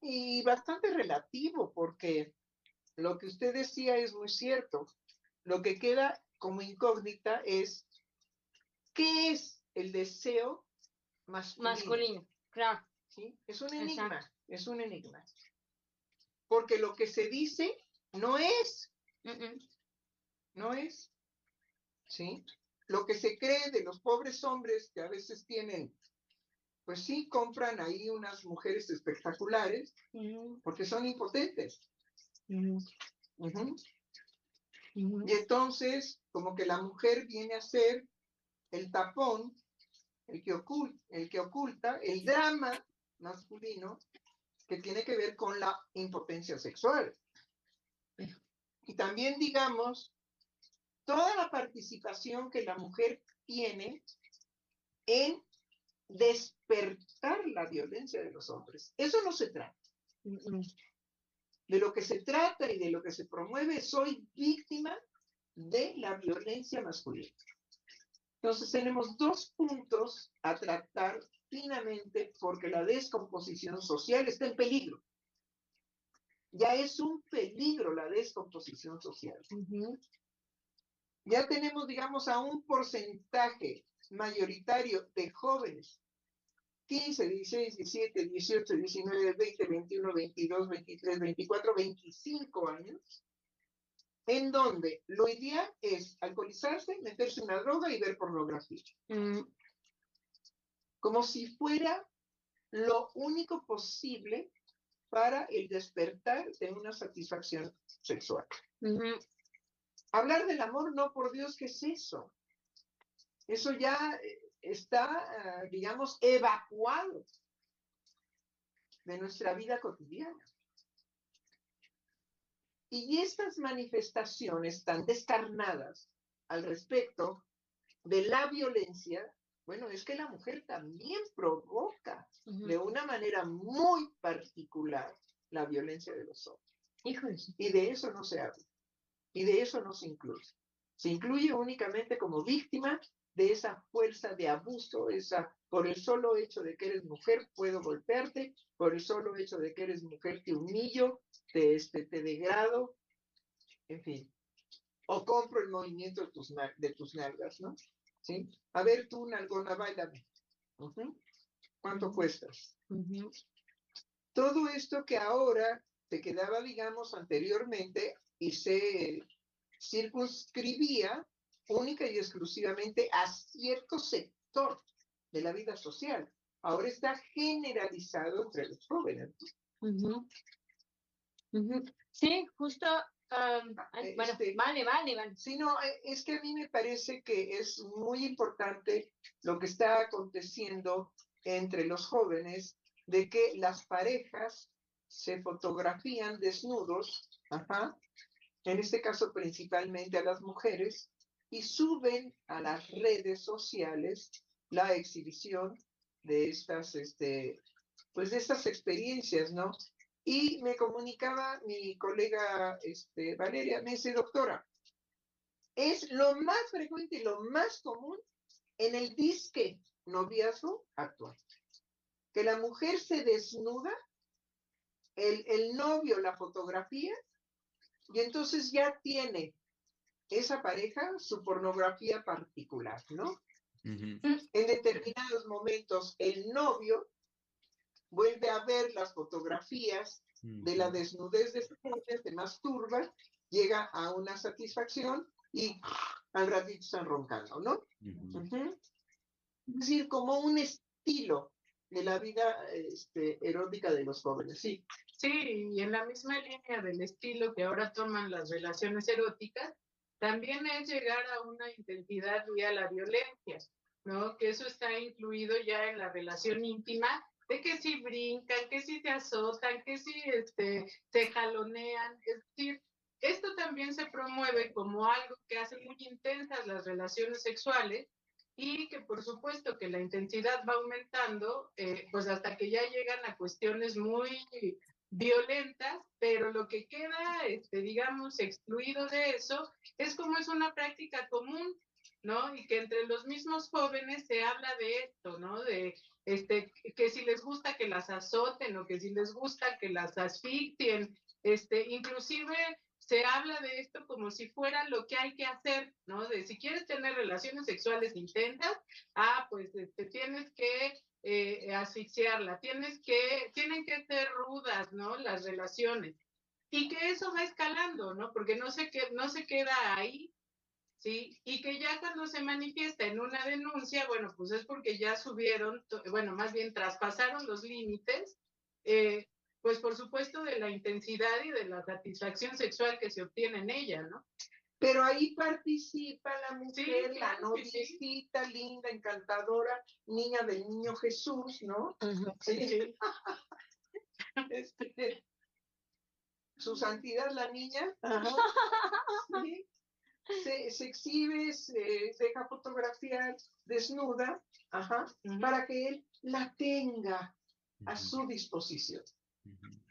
C: Y bastante relativo, porque lo que usted decía es muy cierto. Lo que queda como incógnita es qué es el deseo masculino.
E: Masculino, claro.
C: ¿Sí? Es un enigma es un enigma. Porque lo que se dice no es. No es. ¿Sí? Lo que se cree de los pobres hombres que a veces tienen, pues sí, compran ahí unas mujeres espectaculares porque son impotentes. Y entonces, como que la mujer viene a ser el tapón, el que, oculta, el que oculta el drama masculino que tiene que ver con la impotencia sexual. Y también, digamos, toda la participación que la mujer tiene en despertar la violencia de los hombres. Eso no se trata. De lo que se trata y de lo que se promueve, soy víctima de la violencia masculina. Entonces tenemos dos puntos a tratar finamente porque la descomposición social está en peligro. Ya es un peligro la descomposición social. Ya tenemos, digamos, a un porcentaje mayoritario de jóvenes, 15, 16, 17, 18, 19, 20, 21, 22, 23, 24, 25 años, en donde lo ideal es alcoholizarse, meterse una droga y ver pornografía. Mm. Como si fuera lo único posible para el despertar de una satisfacción sexual. Hablar del amor, no, por Dios, ¿qué es eso? Eso ya eh, está, ah, digamos, evacuado de nuestra vida cotidiana. Y estas manifestaciones tan descarnadas al respecto de la violencia, bueno, es que la mujer también provoca de una manera muy particular la violencia de los hombres. Y de eso no se habla. Y de eso no se incluye. Se incluye únicamente como víctima de esa fuerza de abuso, esa por el solo hecho de que eres mujer puedo golpearte, por el solo hecho de que eres mujer te humillo, te, este, te degrado, en fin. O compro el movimiento de tus, de tus nalgas, ¿no? ¿Sí? A ver tú, nalgona, bailame. ¿Cuánto cuestas? Todo esto que ahora te quedaba, digamos, anteriormente y se circunscribía única y exclusivamente a cierto sector de la vida social. Ahora está generalizado entre los jóvenes.
E: Sí, justo. bueno, este, vale, vale, vale.
C: Sí, no, eh, es que a mí me parece que es muy importante lo que está aconteciendo entre los jóvenes, de que las parejas se fotografían desnudos, ajá, en este caso principalmente a las mujeres, y suben a las redes sociales la exhibición de estas, este, pues de estas experiencias, ¿no? Y me comunicaba mi colega este, Valeria, me dice, doctora, es lo más frecuente y lo más común en el disque noviazgo actual. Que la mujer se desnuda, el, el novio la fotografía, y entonces ya tiene esa pareja su pornografía particular, ¿no? En determinados momentos el novio vuelve a ver las fotografías de la desnudez de su mujer, se masturba, llega a una satisfacción y al ratito están roncando, ¿no? Es decir, como un estilo de la vida este, erótica de los jóvenes, sí.
D: Sí, y en la misma línea del estilo que ahora toman las relaciones eróticas, también es llegar a una intensidad vía la violencia, ¿no? Que eso está incluido ya en la relación íntima, de que si brincan, que si te azotan, que si este, te jalonean, es decir, esto también se promueve como algo que hace muy intensas las relaciones sexuales y que por supuesto que la intensidad va aumentando, eh, pues hasta que ya llegan a cuestiones muy violentas, pero lo que queda, este, digamos, excluido de eso es como es una práctica común, ¿no? Y que entre los mismos jóvenes se habla de esto, ¿no? De este, que si les gusta que las azoten o que si les gusta que las asfixien, este, inclusive se habla de esto como si fuera lo que hay que hacer, ¿no? De si quieres tener relaciones sexuales intensas, ah, pues este, tienes que eh, asfixiarla, tienes que, tienen que ser rudas, ¿no? Las relaciones. Y que eso va escalando, ¿no? Porque no se, que, no se queda ahí, ¿sí? Y que ya cuando se manifiesta en una denuncia, bueno, pues es porque ya subieron, bueno, más bien traspasaron los límites, eh, pues por supuesto de la intensidad y de la satisfacción sexual que se obtiene en ella, ¿no?
C: Pero ahí participa la mujer, la noviecita linda, encantadora, niña del niño Jesús, ¿no? <laughs> Sí. Este, su santidad, la niña, <laughs> se, exhibe, se deja fotografiar desnuda, Ajá. para que él la tenga a su disposición.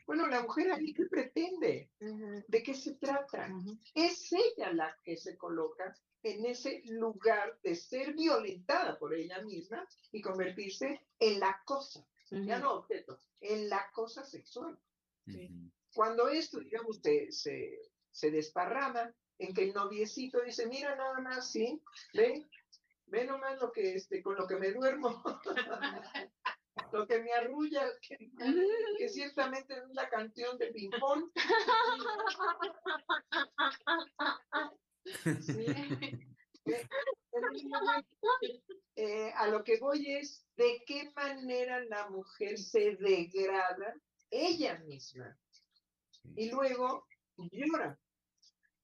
C: Bueno, la mujer ahí qué pretende, de qué se trata. Es ella la que se coloca en ese lugar de ser violentada por ella misma y convertirse en la cosa, ya no objeto, en la cosa sexual. Cuando esto, digamos, se, se, se, desparrama, en que el noviecito dice, mira nada más, sí, ve, ve nomás lo que, este, con lo que me duermo. <laughs> lo que me arrulla, que, ciertamente es la canción de ping-pong. <laughs> Eh, a lo que voy es de qué manera la mujer se degrada ella misma. Y luego llora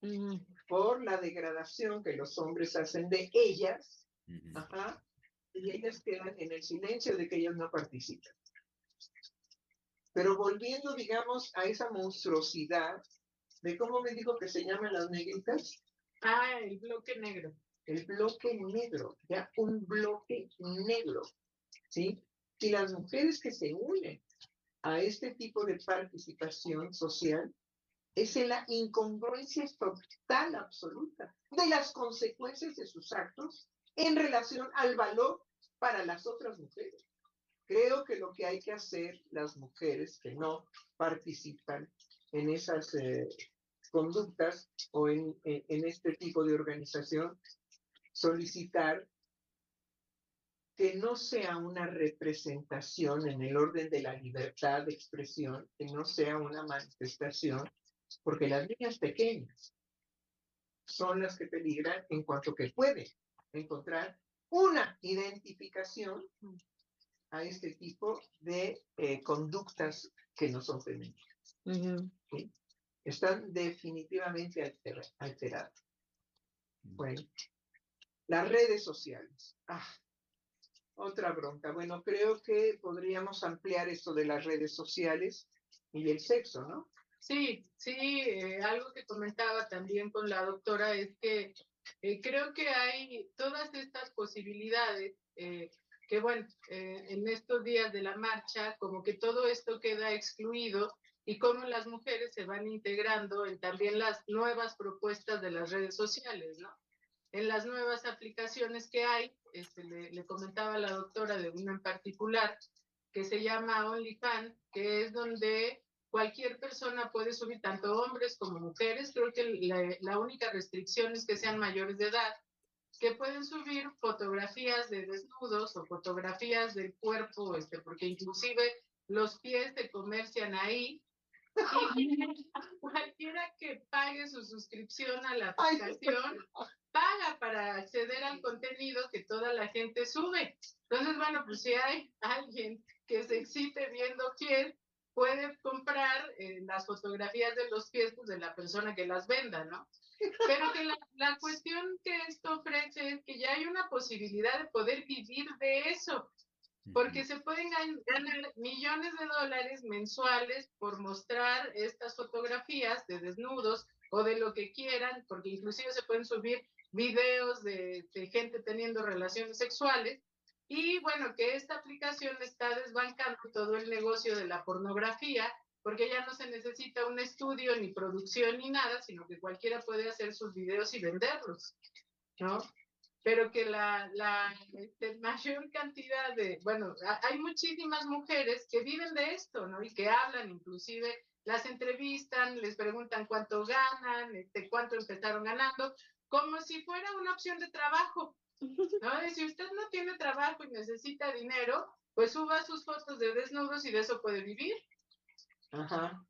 E: Mm,
C: por la degradación que los hombres hacen de ellas, ajá, y ellas quedan en el silencio de que ellas no participan. Pero volviendo, digamos, a esa monstruosidad de cómo me dijo que se llaman las negritas,
D: Ah, el bloque negro.
C: el bloque negro, ya un bloque negro, ¿sí? Y las mujeres que se unen a este tipo de participación social es en la incongruencia total, absoluta, de las consecuencias de sus actos en relación al valor para las otras mujeres. Creo que lo que hay que hacer las mujeres que no participan en esas eh, conductas o en, en- en este tipo de organización, solicitar que no sea una representación en el orden de la libertad de expresión, que no sea una manifestación, porque las niñas pequeñas son las que peligran en cuanto que pueden encontrar una identificación a este tipo de eh, conductas que no son femeninas. Están definitivamente altera- alteradas. Bueno, las redes sociales. Ah, otra bronca. Bueno, creo que podríamos ampliar esto de las redes sociales y el sexo, ¿no?
D: Sí, sí, eh, algo que comentaba también con la doctora es que eh, creo que hay todas estas posibilidades eh, que, bueno, eh, en estos días de la marcha, como que todo esto queda excluido y cómo las mujeres se van integrando en también las nuevas propuestas de las redes sociales, ¿no? En las nuevas aplicaciones que hay, este, le, le comentaba la doctora de una en particular, que se llama OnlyFans, que es donde cualquier persona puede subir, tanto hombres como mujeres, creo que la, la única restricción es que sean mayores de edad, que pueden subir fotografías de desnudos o fotografías del cuerpo, este, porque inclusive los pies se comercian ahí. Y <laughs> cualquiera que pague su suscripción a la aplicación paga para acceder al contenido que toda la gente sube. Entonces, bueno, pues si hay alguien que se excite viendo pies, puede comprar eh, las fotografías de los pies pues, de la persona que las venda, ¿no? Pero que la, la cuestión que esto ofrece es que ya hay una posibilidad de poder vivir de eso, porque se pueden gan- ganar millones de dólares mensuales por mostrar estas fotografías de desnudos o de lo que quieran, porque inclusive se pueden subir videos de, de gente teniendo relaciones sexuales. Y bueno, que esta aplicación está desbancando todo el negocio de la pornografía, porque ya no se necesita un estudio ni producción ni nada, sino que cualquiera puede hacer sus videos y venderlos, ¿no? Pero que la, la este, mayor cantidad de, bueno, ha- hay muchísimas mujeres que viven de esto, ¿no? Y que hablan, inclusive las entrevistan, les preguntan cuánto ganan, este, cuánto empezaron ganando, como si fuera una opción de trabajo, ¿no? Y si usted no tiene trabajo y necesita dinero, pues suba sus fotos de desnudos y de eso puede vivir.
C: Ajá.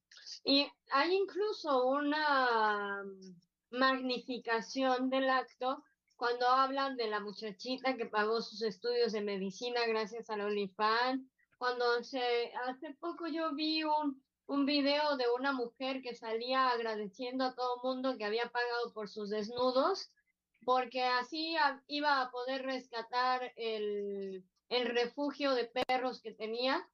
E: Y hay incluso una mm, magnificación del acto cuando hablan de la muchachita que pagó sus estudios de medicina gracias al OnlyFans. Cuando se, hace poco yo vi un, un video de una mujer que salía agradeciendo a todo mundo que había pagado por sus desnudos, porque así iba a poder rescatar el, el refugio de perros que tenía.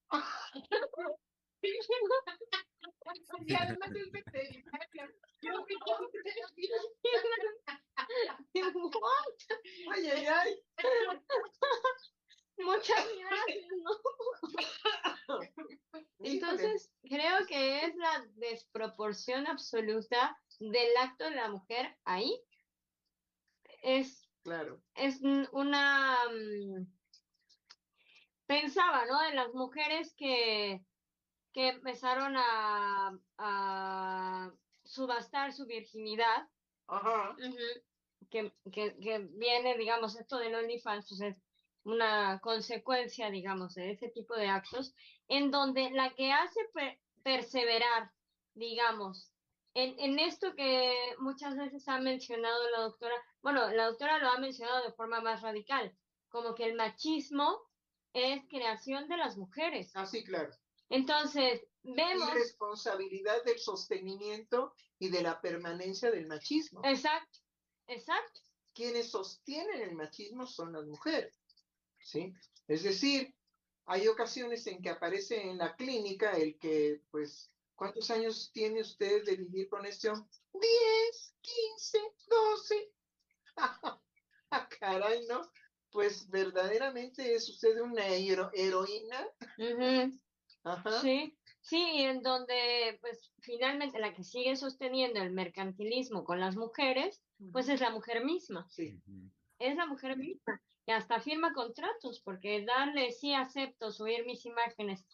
D: Y además es veterinaria. Yo que
C: Ay, ay, ay.
E: Muchas gracias, ¿no? Entonces, creo que es la desproporción absoluta del acto de la mujer ahí. Es,
C: Claro.
E: es un- una... mm, Pensaba, ¿no? En las mujeres que, que empezaron a, a subastar su virginidad.
C: Ajá.
E: Que, que, que viene, digamos, esto del OnlyFans, pues es una consecuencia, digamos, de ese tipo de actos, en donde la que hace per- perseverar, digamos, en, en esto que muchas veces ha mencionado la doctora, bueno, la doctora lo ha mencionado de forma más radical, como que el machismo es creación de las mujeres.
C: Ah, sí, claro.
E: Entonces, vemos...
C: Y responsabilidad del sostenimiento y de la permanencia del machismo.
E: Exacto, exacto.
C: Quienes sostienen el machismo son las mujeres, ¿sí? Es decir, hay ocasiones en que aparece en la clínica el que, pues, ¿cuántos años tiene usted de vivir con este hombre? 10, 15, 12. ah, caray, ¿no? Pues verdaderamente es usted una heroína.
E: Ajá. Sí, sí, en donde pues finalmente la que sigue sosteniendo el mercantilismo con las mujeres, pues es la mujer misma.
C: Sí.
E: Es la mujer misma. Y hasta firma contratos, porque darle sí acepto subir mis imágenes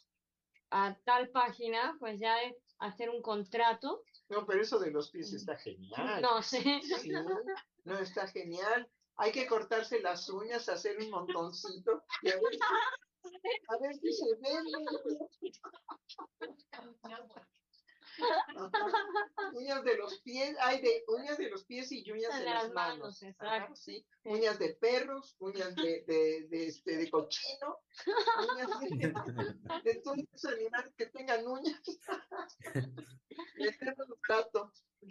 E: a tal página, pues ya es hacer un contrato.
C: No, pero eso de los pies está genial.
E: No sé.
C: Sí, no, está genial. Hay que cortarse las uñas, hacer un montoncito y a ver a ver si se ve. <laughs> uñas de los pies, hay de uñas de los pies y uñas de, las, manos.
E: exacto.
C: sí. Uñas de perros, uñas de, de, de, este, de cochino, uñas de, <laughs> todos los animales que tengan uñas. <laughs>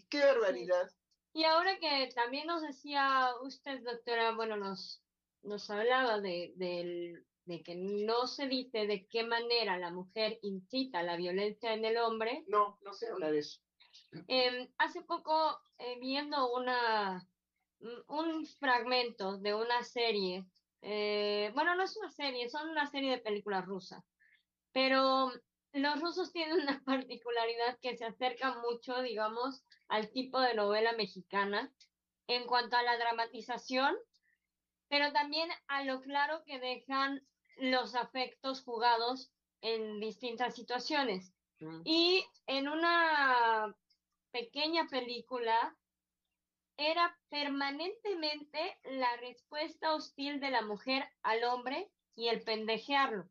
C: Qué barbaridad.
E: Y ahora que también nos decía usted, doctora, bueno, nos, nos hablaba de, del de que no se dice de qué manera la mujer incita la violencia en el hombre.
C: No, no se habla de eso.
E: Em, hace poco, eh, viendo una, un fragmento de una serie, eh, bueno, no es una serie, son una serie de películas rusas, pero los rusos tienen una <laughs> particularidad que se acerca mucho, digamos, al tipo de novela mexicana en cuanto a la dramatización pero también a lo claro que dejan los afectos jugados en distintas situaciones. Mm. Y en una pequeña película era permanentemente la respuesta hostil de la mujer al hombre y el pendejearlo.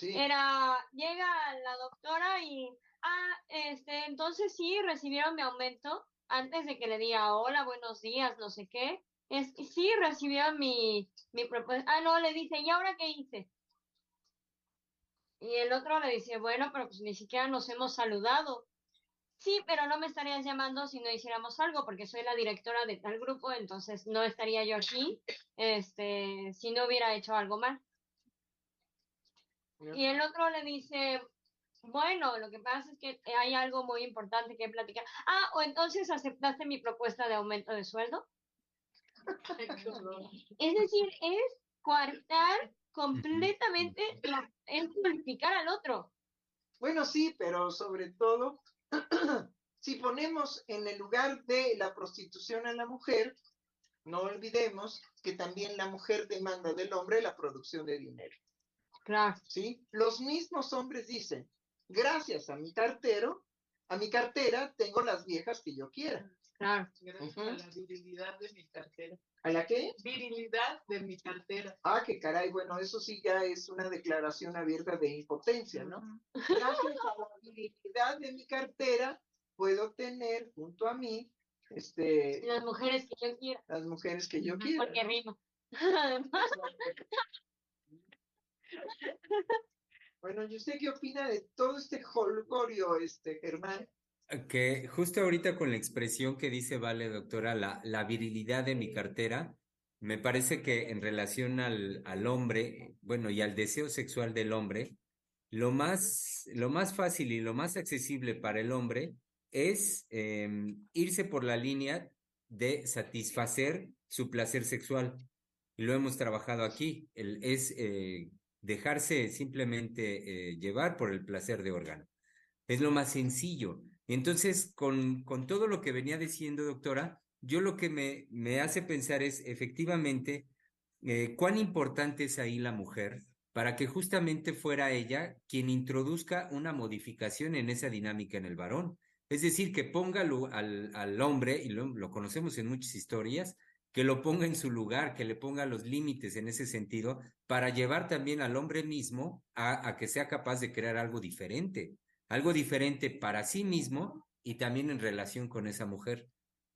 E: Era, llega la doctora y, ah, este, entonces sí, recibieron mi aumento antes de que le diga hola, buenos días, no sé qué. Es, sí, recibió mi, mi propuesta. Ah, no, le dice, ¿y ahora qué hice? Y el otro le dice, bueno, pero pues ni siquiera nos hemos saludado. Sí, pero no me estarías llamando si no hiciéramos algo, porque soy la directora de tal grupo, entonces no estaría yo aquí, este, si no hubiera hecho algo mal. Y el otro le dice, bueno, lo que pasa es que hay algo muy importante que platicar. Ah, o entonces aceptaste mi propuesta de aumento de sueldo. <laughs> Es decir, es coartar completamente, es purificar al otro.
C: Bueno, sí, pero sobre todo, <clears throat> si ponemos en el lugar de la prostitución a la mujer, no olvidemos que también la mujer demanda del hombre la producción de dinero.
E: Claro.
C: ¿Sí? Los mismos hombres dicen, gracias a mi cartero, a mi cartera tengo las viejas que yo quiera.
D: Gracias a la virilidad de mi cartera.
C: ¿A la qué?
D: Virilidad de mi cartera.
C: Ah, qué caray, bueno, eso sí ya es una declaración abierta de impotencia, ¿no? Gracias a la virilidad de mi cartera, puedo tener junto a mí este
E: las mujeres que yo quiera.
C: Las mujeres que yo quiera.
E: Porque rima.
C: bueno, ¿y usted qué opina de todo este holgorio, este, Germán?
B: Que justo ahorita con la expresión que dice, vale, doctora, la, virilidad de mi cartera, me parece que en relación al, hombre, bueno, y al deseo sexual del hombre, lo más, lo más fácil y lo más accesible para el hombre es em, irse por la línea de satisfacer su placer sexual. Y lo hemos trabajado aquí, es eh, dejarse simplemente eh, llevar por el placer de órgano. Es lo más sencillo. Entonces, con, con todo lo que venía diciendo, doctora, yo lo que me, me hace pensar es efectivamente eh, cuán importante es ahí la mujer para que justamente fuera ella quien introduzca una modificación en esa dinámica en el varón. Es decir, que ponga al, al hombre, y lo, conocemos en muchas historias, que lo ponga en su lugar, que le ponga los límites en ese sentido, para llevar también al hombre mismo a, a que sea capaz de crear algo diferente algo diferente para sí mismo y también en relación con esa mujer.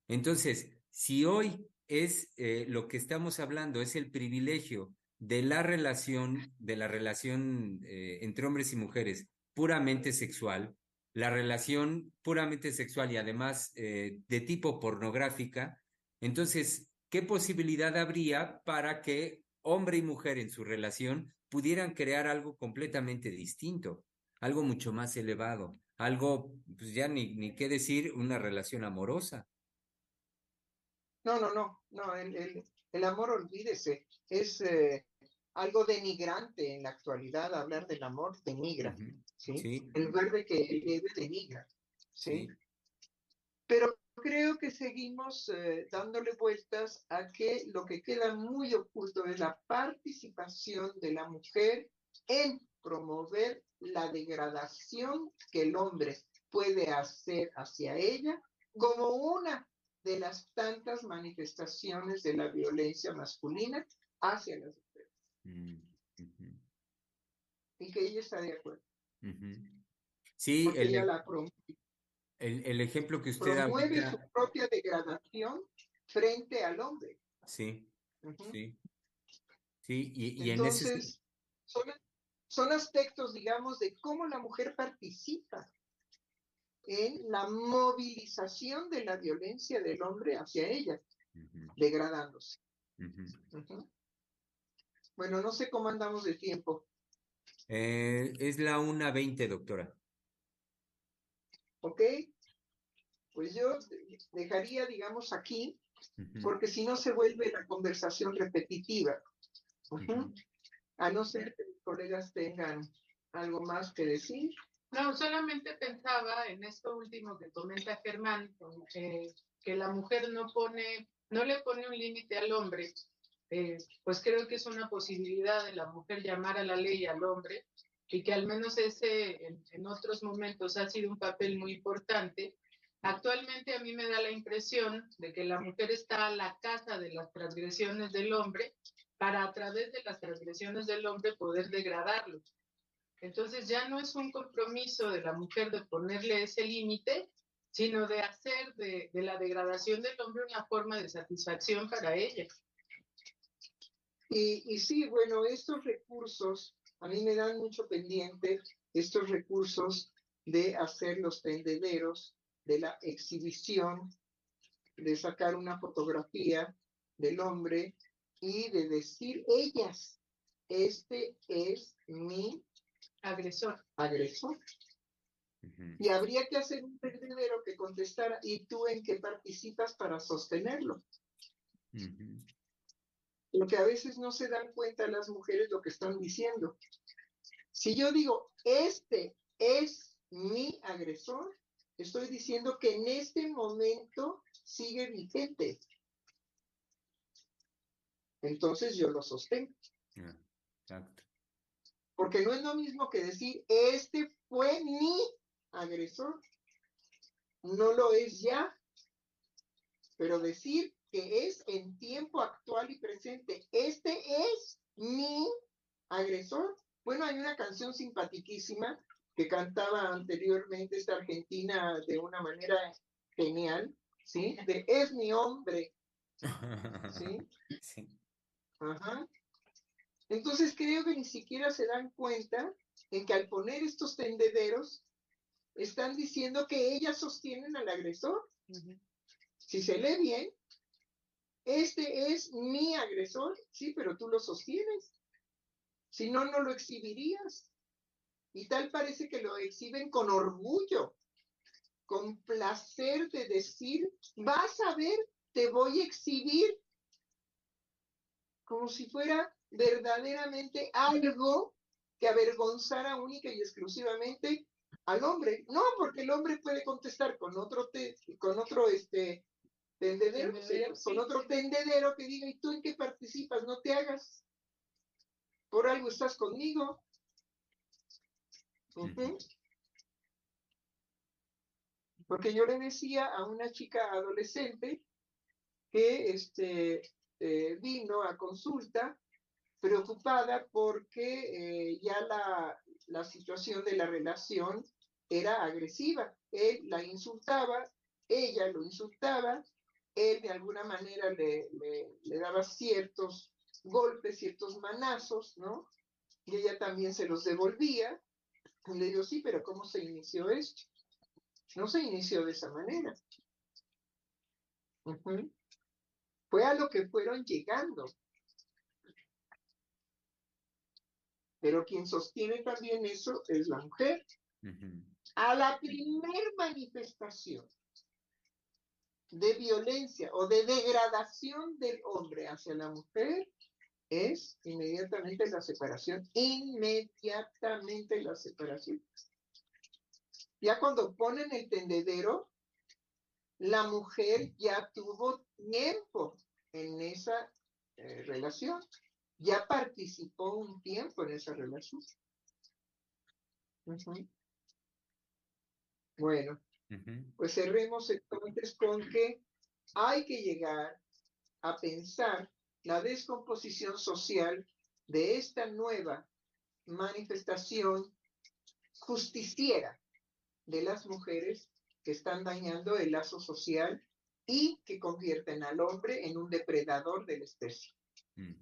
B: Entonces, si hoy es eh, lo que estamos hablando, es el privilegio de la relación, de la relación eh, entre hombres y mujeres, puramente sexual, la relación puramente sexual y además eh, de tipo pornográfica, entonces, ¿qué posibilidad habría para que hombre y mujer en su relación pudieran crear algo completamente distinto, algo mucho más elevado, algo, pues ya ni, ni qué decir, una relación amorosa?
C: No, no, no, no, el, el, amor, olvídese, es eh, algo denigrante en la actualidad, hablar del amor denigra, ¿sí? En lugar de que debe denigra, ¿sí? Pero creo que seguimos eh, dándole vueltas a que lo que queda muy oculto es la participación de la mujer en promover la degradación que el hombre puede hacer hacia ella como una de las tantas manifestaciones de la violencia masculina hacia las mujeres. Mm, y que ella está de acuerdo.
B: Sí,
C: ella la
B: el, el, ejemplo que usted
C: promueve su propia degradación frente al hombre.
B: Sí, sí. Sí, y, y
C: Entonces,
B: en ese...
C: son, son aspectos, digamos, de cómo la mujer participa en la movilización de la violencia del hombre hacia ella, degradándose. Bueno, no sé cómo andamos de tiempo.
B: Eh, es la 1.20, doctora.
C: ¿Ok? Pues yo dejaría, digamos, aquí, porque si no se vuelve la conversación repetitiva. A no ser que colegas tengan algo más que decir.
D: No, solamente pensaba en esto último que comenta Germán, que, que la mujer no pone, no le pone un límite al hombre, eh, pues creo que es una posibilidad de la mujer llamar a la ley al hombre y que al menos ese en, en, otros momentos ha sido un papel muy importante. Actualmente a mí me da la impresión de que la mujer está a la casa de las transgresiones del hombre para a través de las transgresiones del hombre poder degradarlo. Entonces ya no es un compromiso de la mujer de ponerle ese límite, sino de hacer de, la degradación del hombre una forma de satisfacción para ella.
C: Y, y sí, bueno, estos recursos a mí me dan mucho pendiente, estos recursos de hacer los tendederos, de la exhibición, de sacar una fotografía del hombre y de decir ellas, este es mi
D: agresor.
C: agresor. Y habría que hacer un tendedero que contestara, ¿y tú en qué participas para sostenerlo? Lo que a veces no se dan cuenta las mujeres lo que están diciendo. Si yo digo, este es mi agresor, estoy diciendo que en este momento sigue vigente. Entonces yo lo sostengo.
B: Exacto.
C: Porque no es lo mismo que decir, este fue mi agresor. No lo es ya. Pero decir que es en tiempo actual y presente, este es mi agresor. Bueno, hay una canción simpaticísima que cantaba anteriormente esta argentina de una manera genial, ¿sí? De es mi hombre. ¿Sí? <laughs>
B: Sí.
C: Ajá. Entonces creo que ni siquiera se dan cuenta en que al poner estos tendederos están diciendo que ellas sostienen al agresor. Si se lee bien, este es mi agresor, sí, pero tú lo sostienes. Si no, no lo exhibirías. Y tal parece que lo exhiben con orgullo, con placer de decir, vas a ver, te voy a exhibir, como si fuera verdaderamente algo que avergonzara única y exclusivamente al hombre. No, porque el hombre puede contestar con otro te, con otro este tendedero, tendedero ¿sí? con otro tendedero que diga, ¿y tú en qué participas? No te hagas. Por algo estás conmigo. Uh -huh. Porque yo le decía a una chica adolescente que este, eh, vino a consulta preocupada porque eh, ya la, la situación de la relación era agresiva. Él la insultaba, ella lo insultaba, él de alguna manera le, le, daba ciertos golpes, ciertos manazos, ¿no? Y ella también se los devolvía. Y le digo, sí, pero ¿cómo se inició esto? No se inició de esa manera. Fue a lo que fueron llegando. Pero quien sostiene también eso es la mujer. A la primer manifestación de violencia o de degradación del hombre hacia la mujer es inmediatamente la separación, inmediatamente la separación. Ya cuando ponen el tendedero, la mujer ya tuvo tiempo en esa eh, relación, ya participó un tiempo en esa relación. Bueno, pues cerremos entonces con que hay que llegar a pensar la descomposición social de esta nueva manifestación justiciera de las mujeres que están dañando el lazo social y que convierten al hombre en un depredador de la especie. Mm.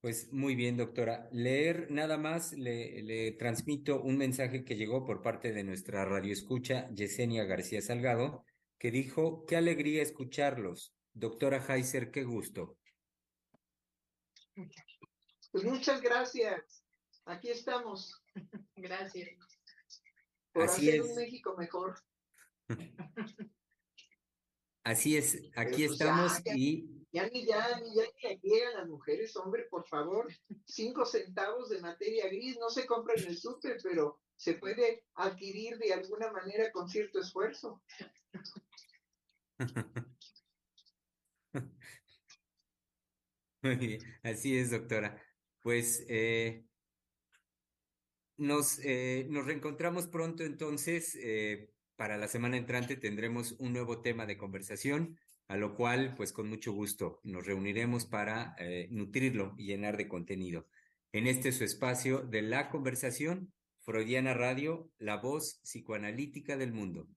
B: Pues muy bien, doctora. Leer nada más, le, le, transmito un mensaje que llegó por parte de nuestra radioescucha, Yesenia García Salgado, que dijo, qué alegría escucharlos. Doctora Heiser, qué gusto.
C: Pues muchas gracias. Aquí estamos.
D: Gracias.
C: Por Así hacer es. un México mejor. <laughs>
B: Así es, aquí pues estamos y...
C: Ya ni ya, ni ya ni llegan las mujeres, hombre, por favor. Cinco centavos de materia gris no se compra en el súper, pero se puede adquirir de alguna manera con cierto esfuerzo. <laughs>
B: Muy bien, así es, doctora. Pues eh, nos, eh, nos reencontramos pronto entonces. Eh, para la semana entrante tendremos un nuevo tema de conversación, a lo cual, pues con mucho gusto, nos reuniremos para eh, nutrirlo y llenar de contenido. En este su espacio de la conversación, Freudiana Radio, la voz psicoanalítica del mundo.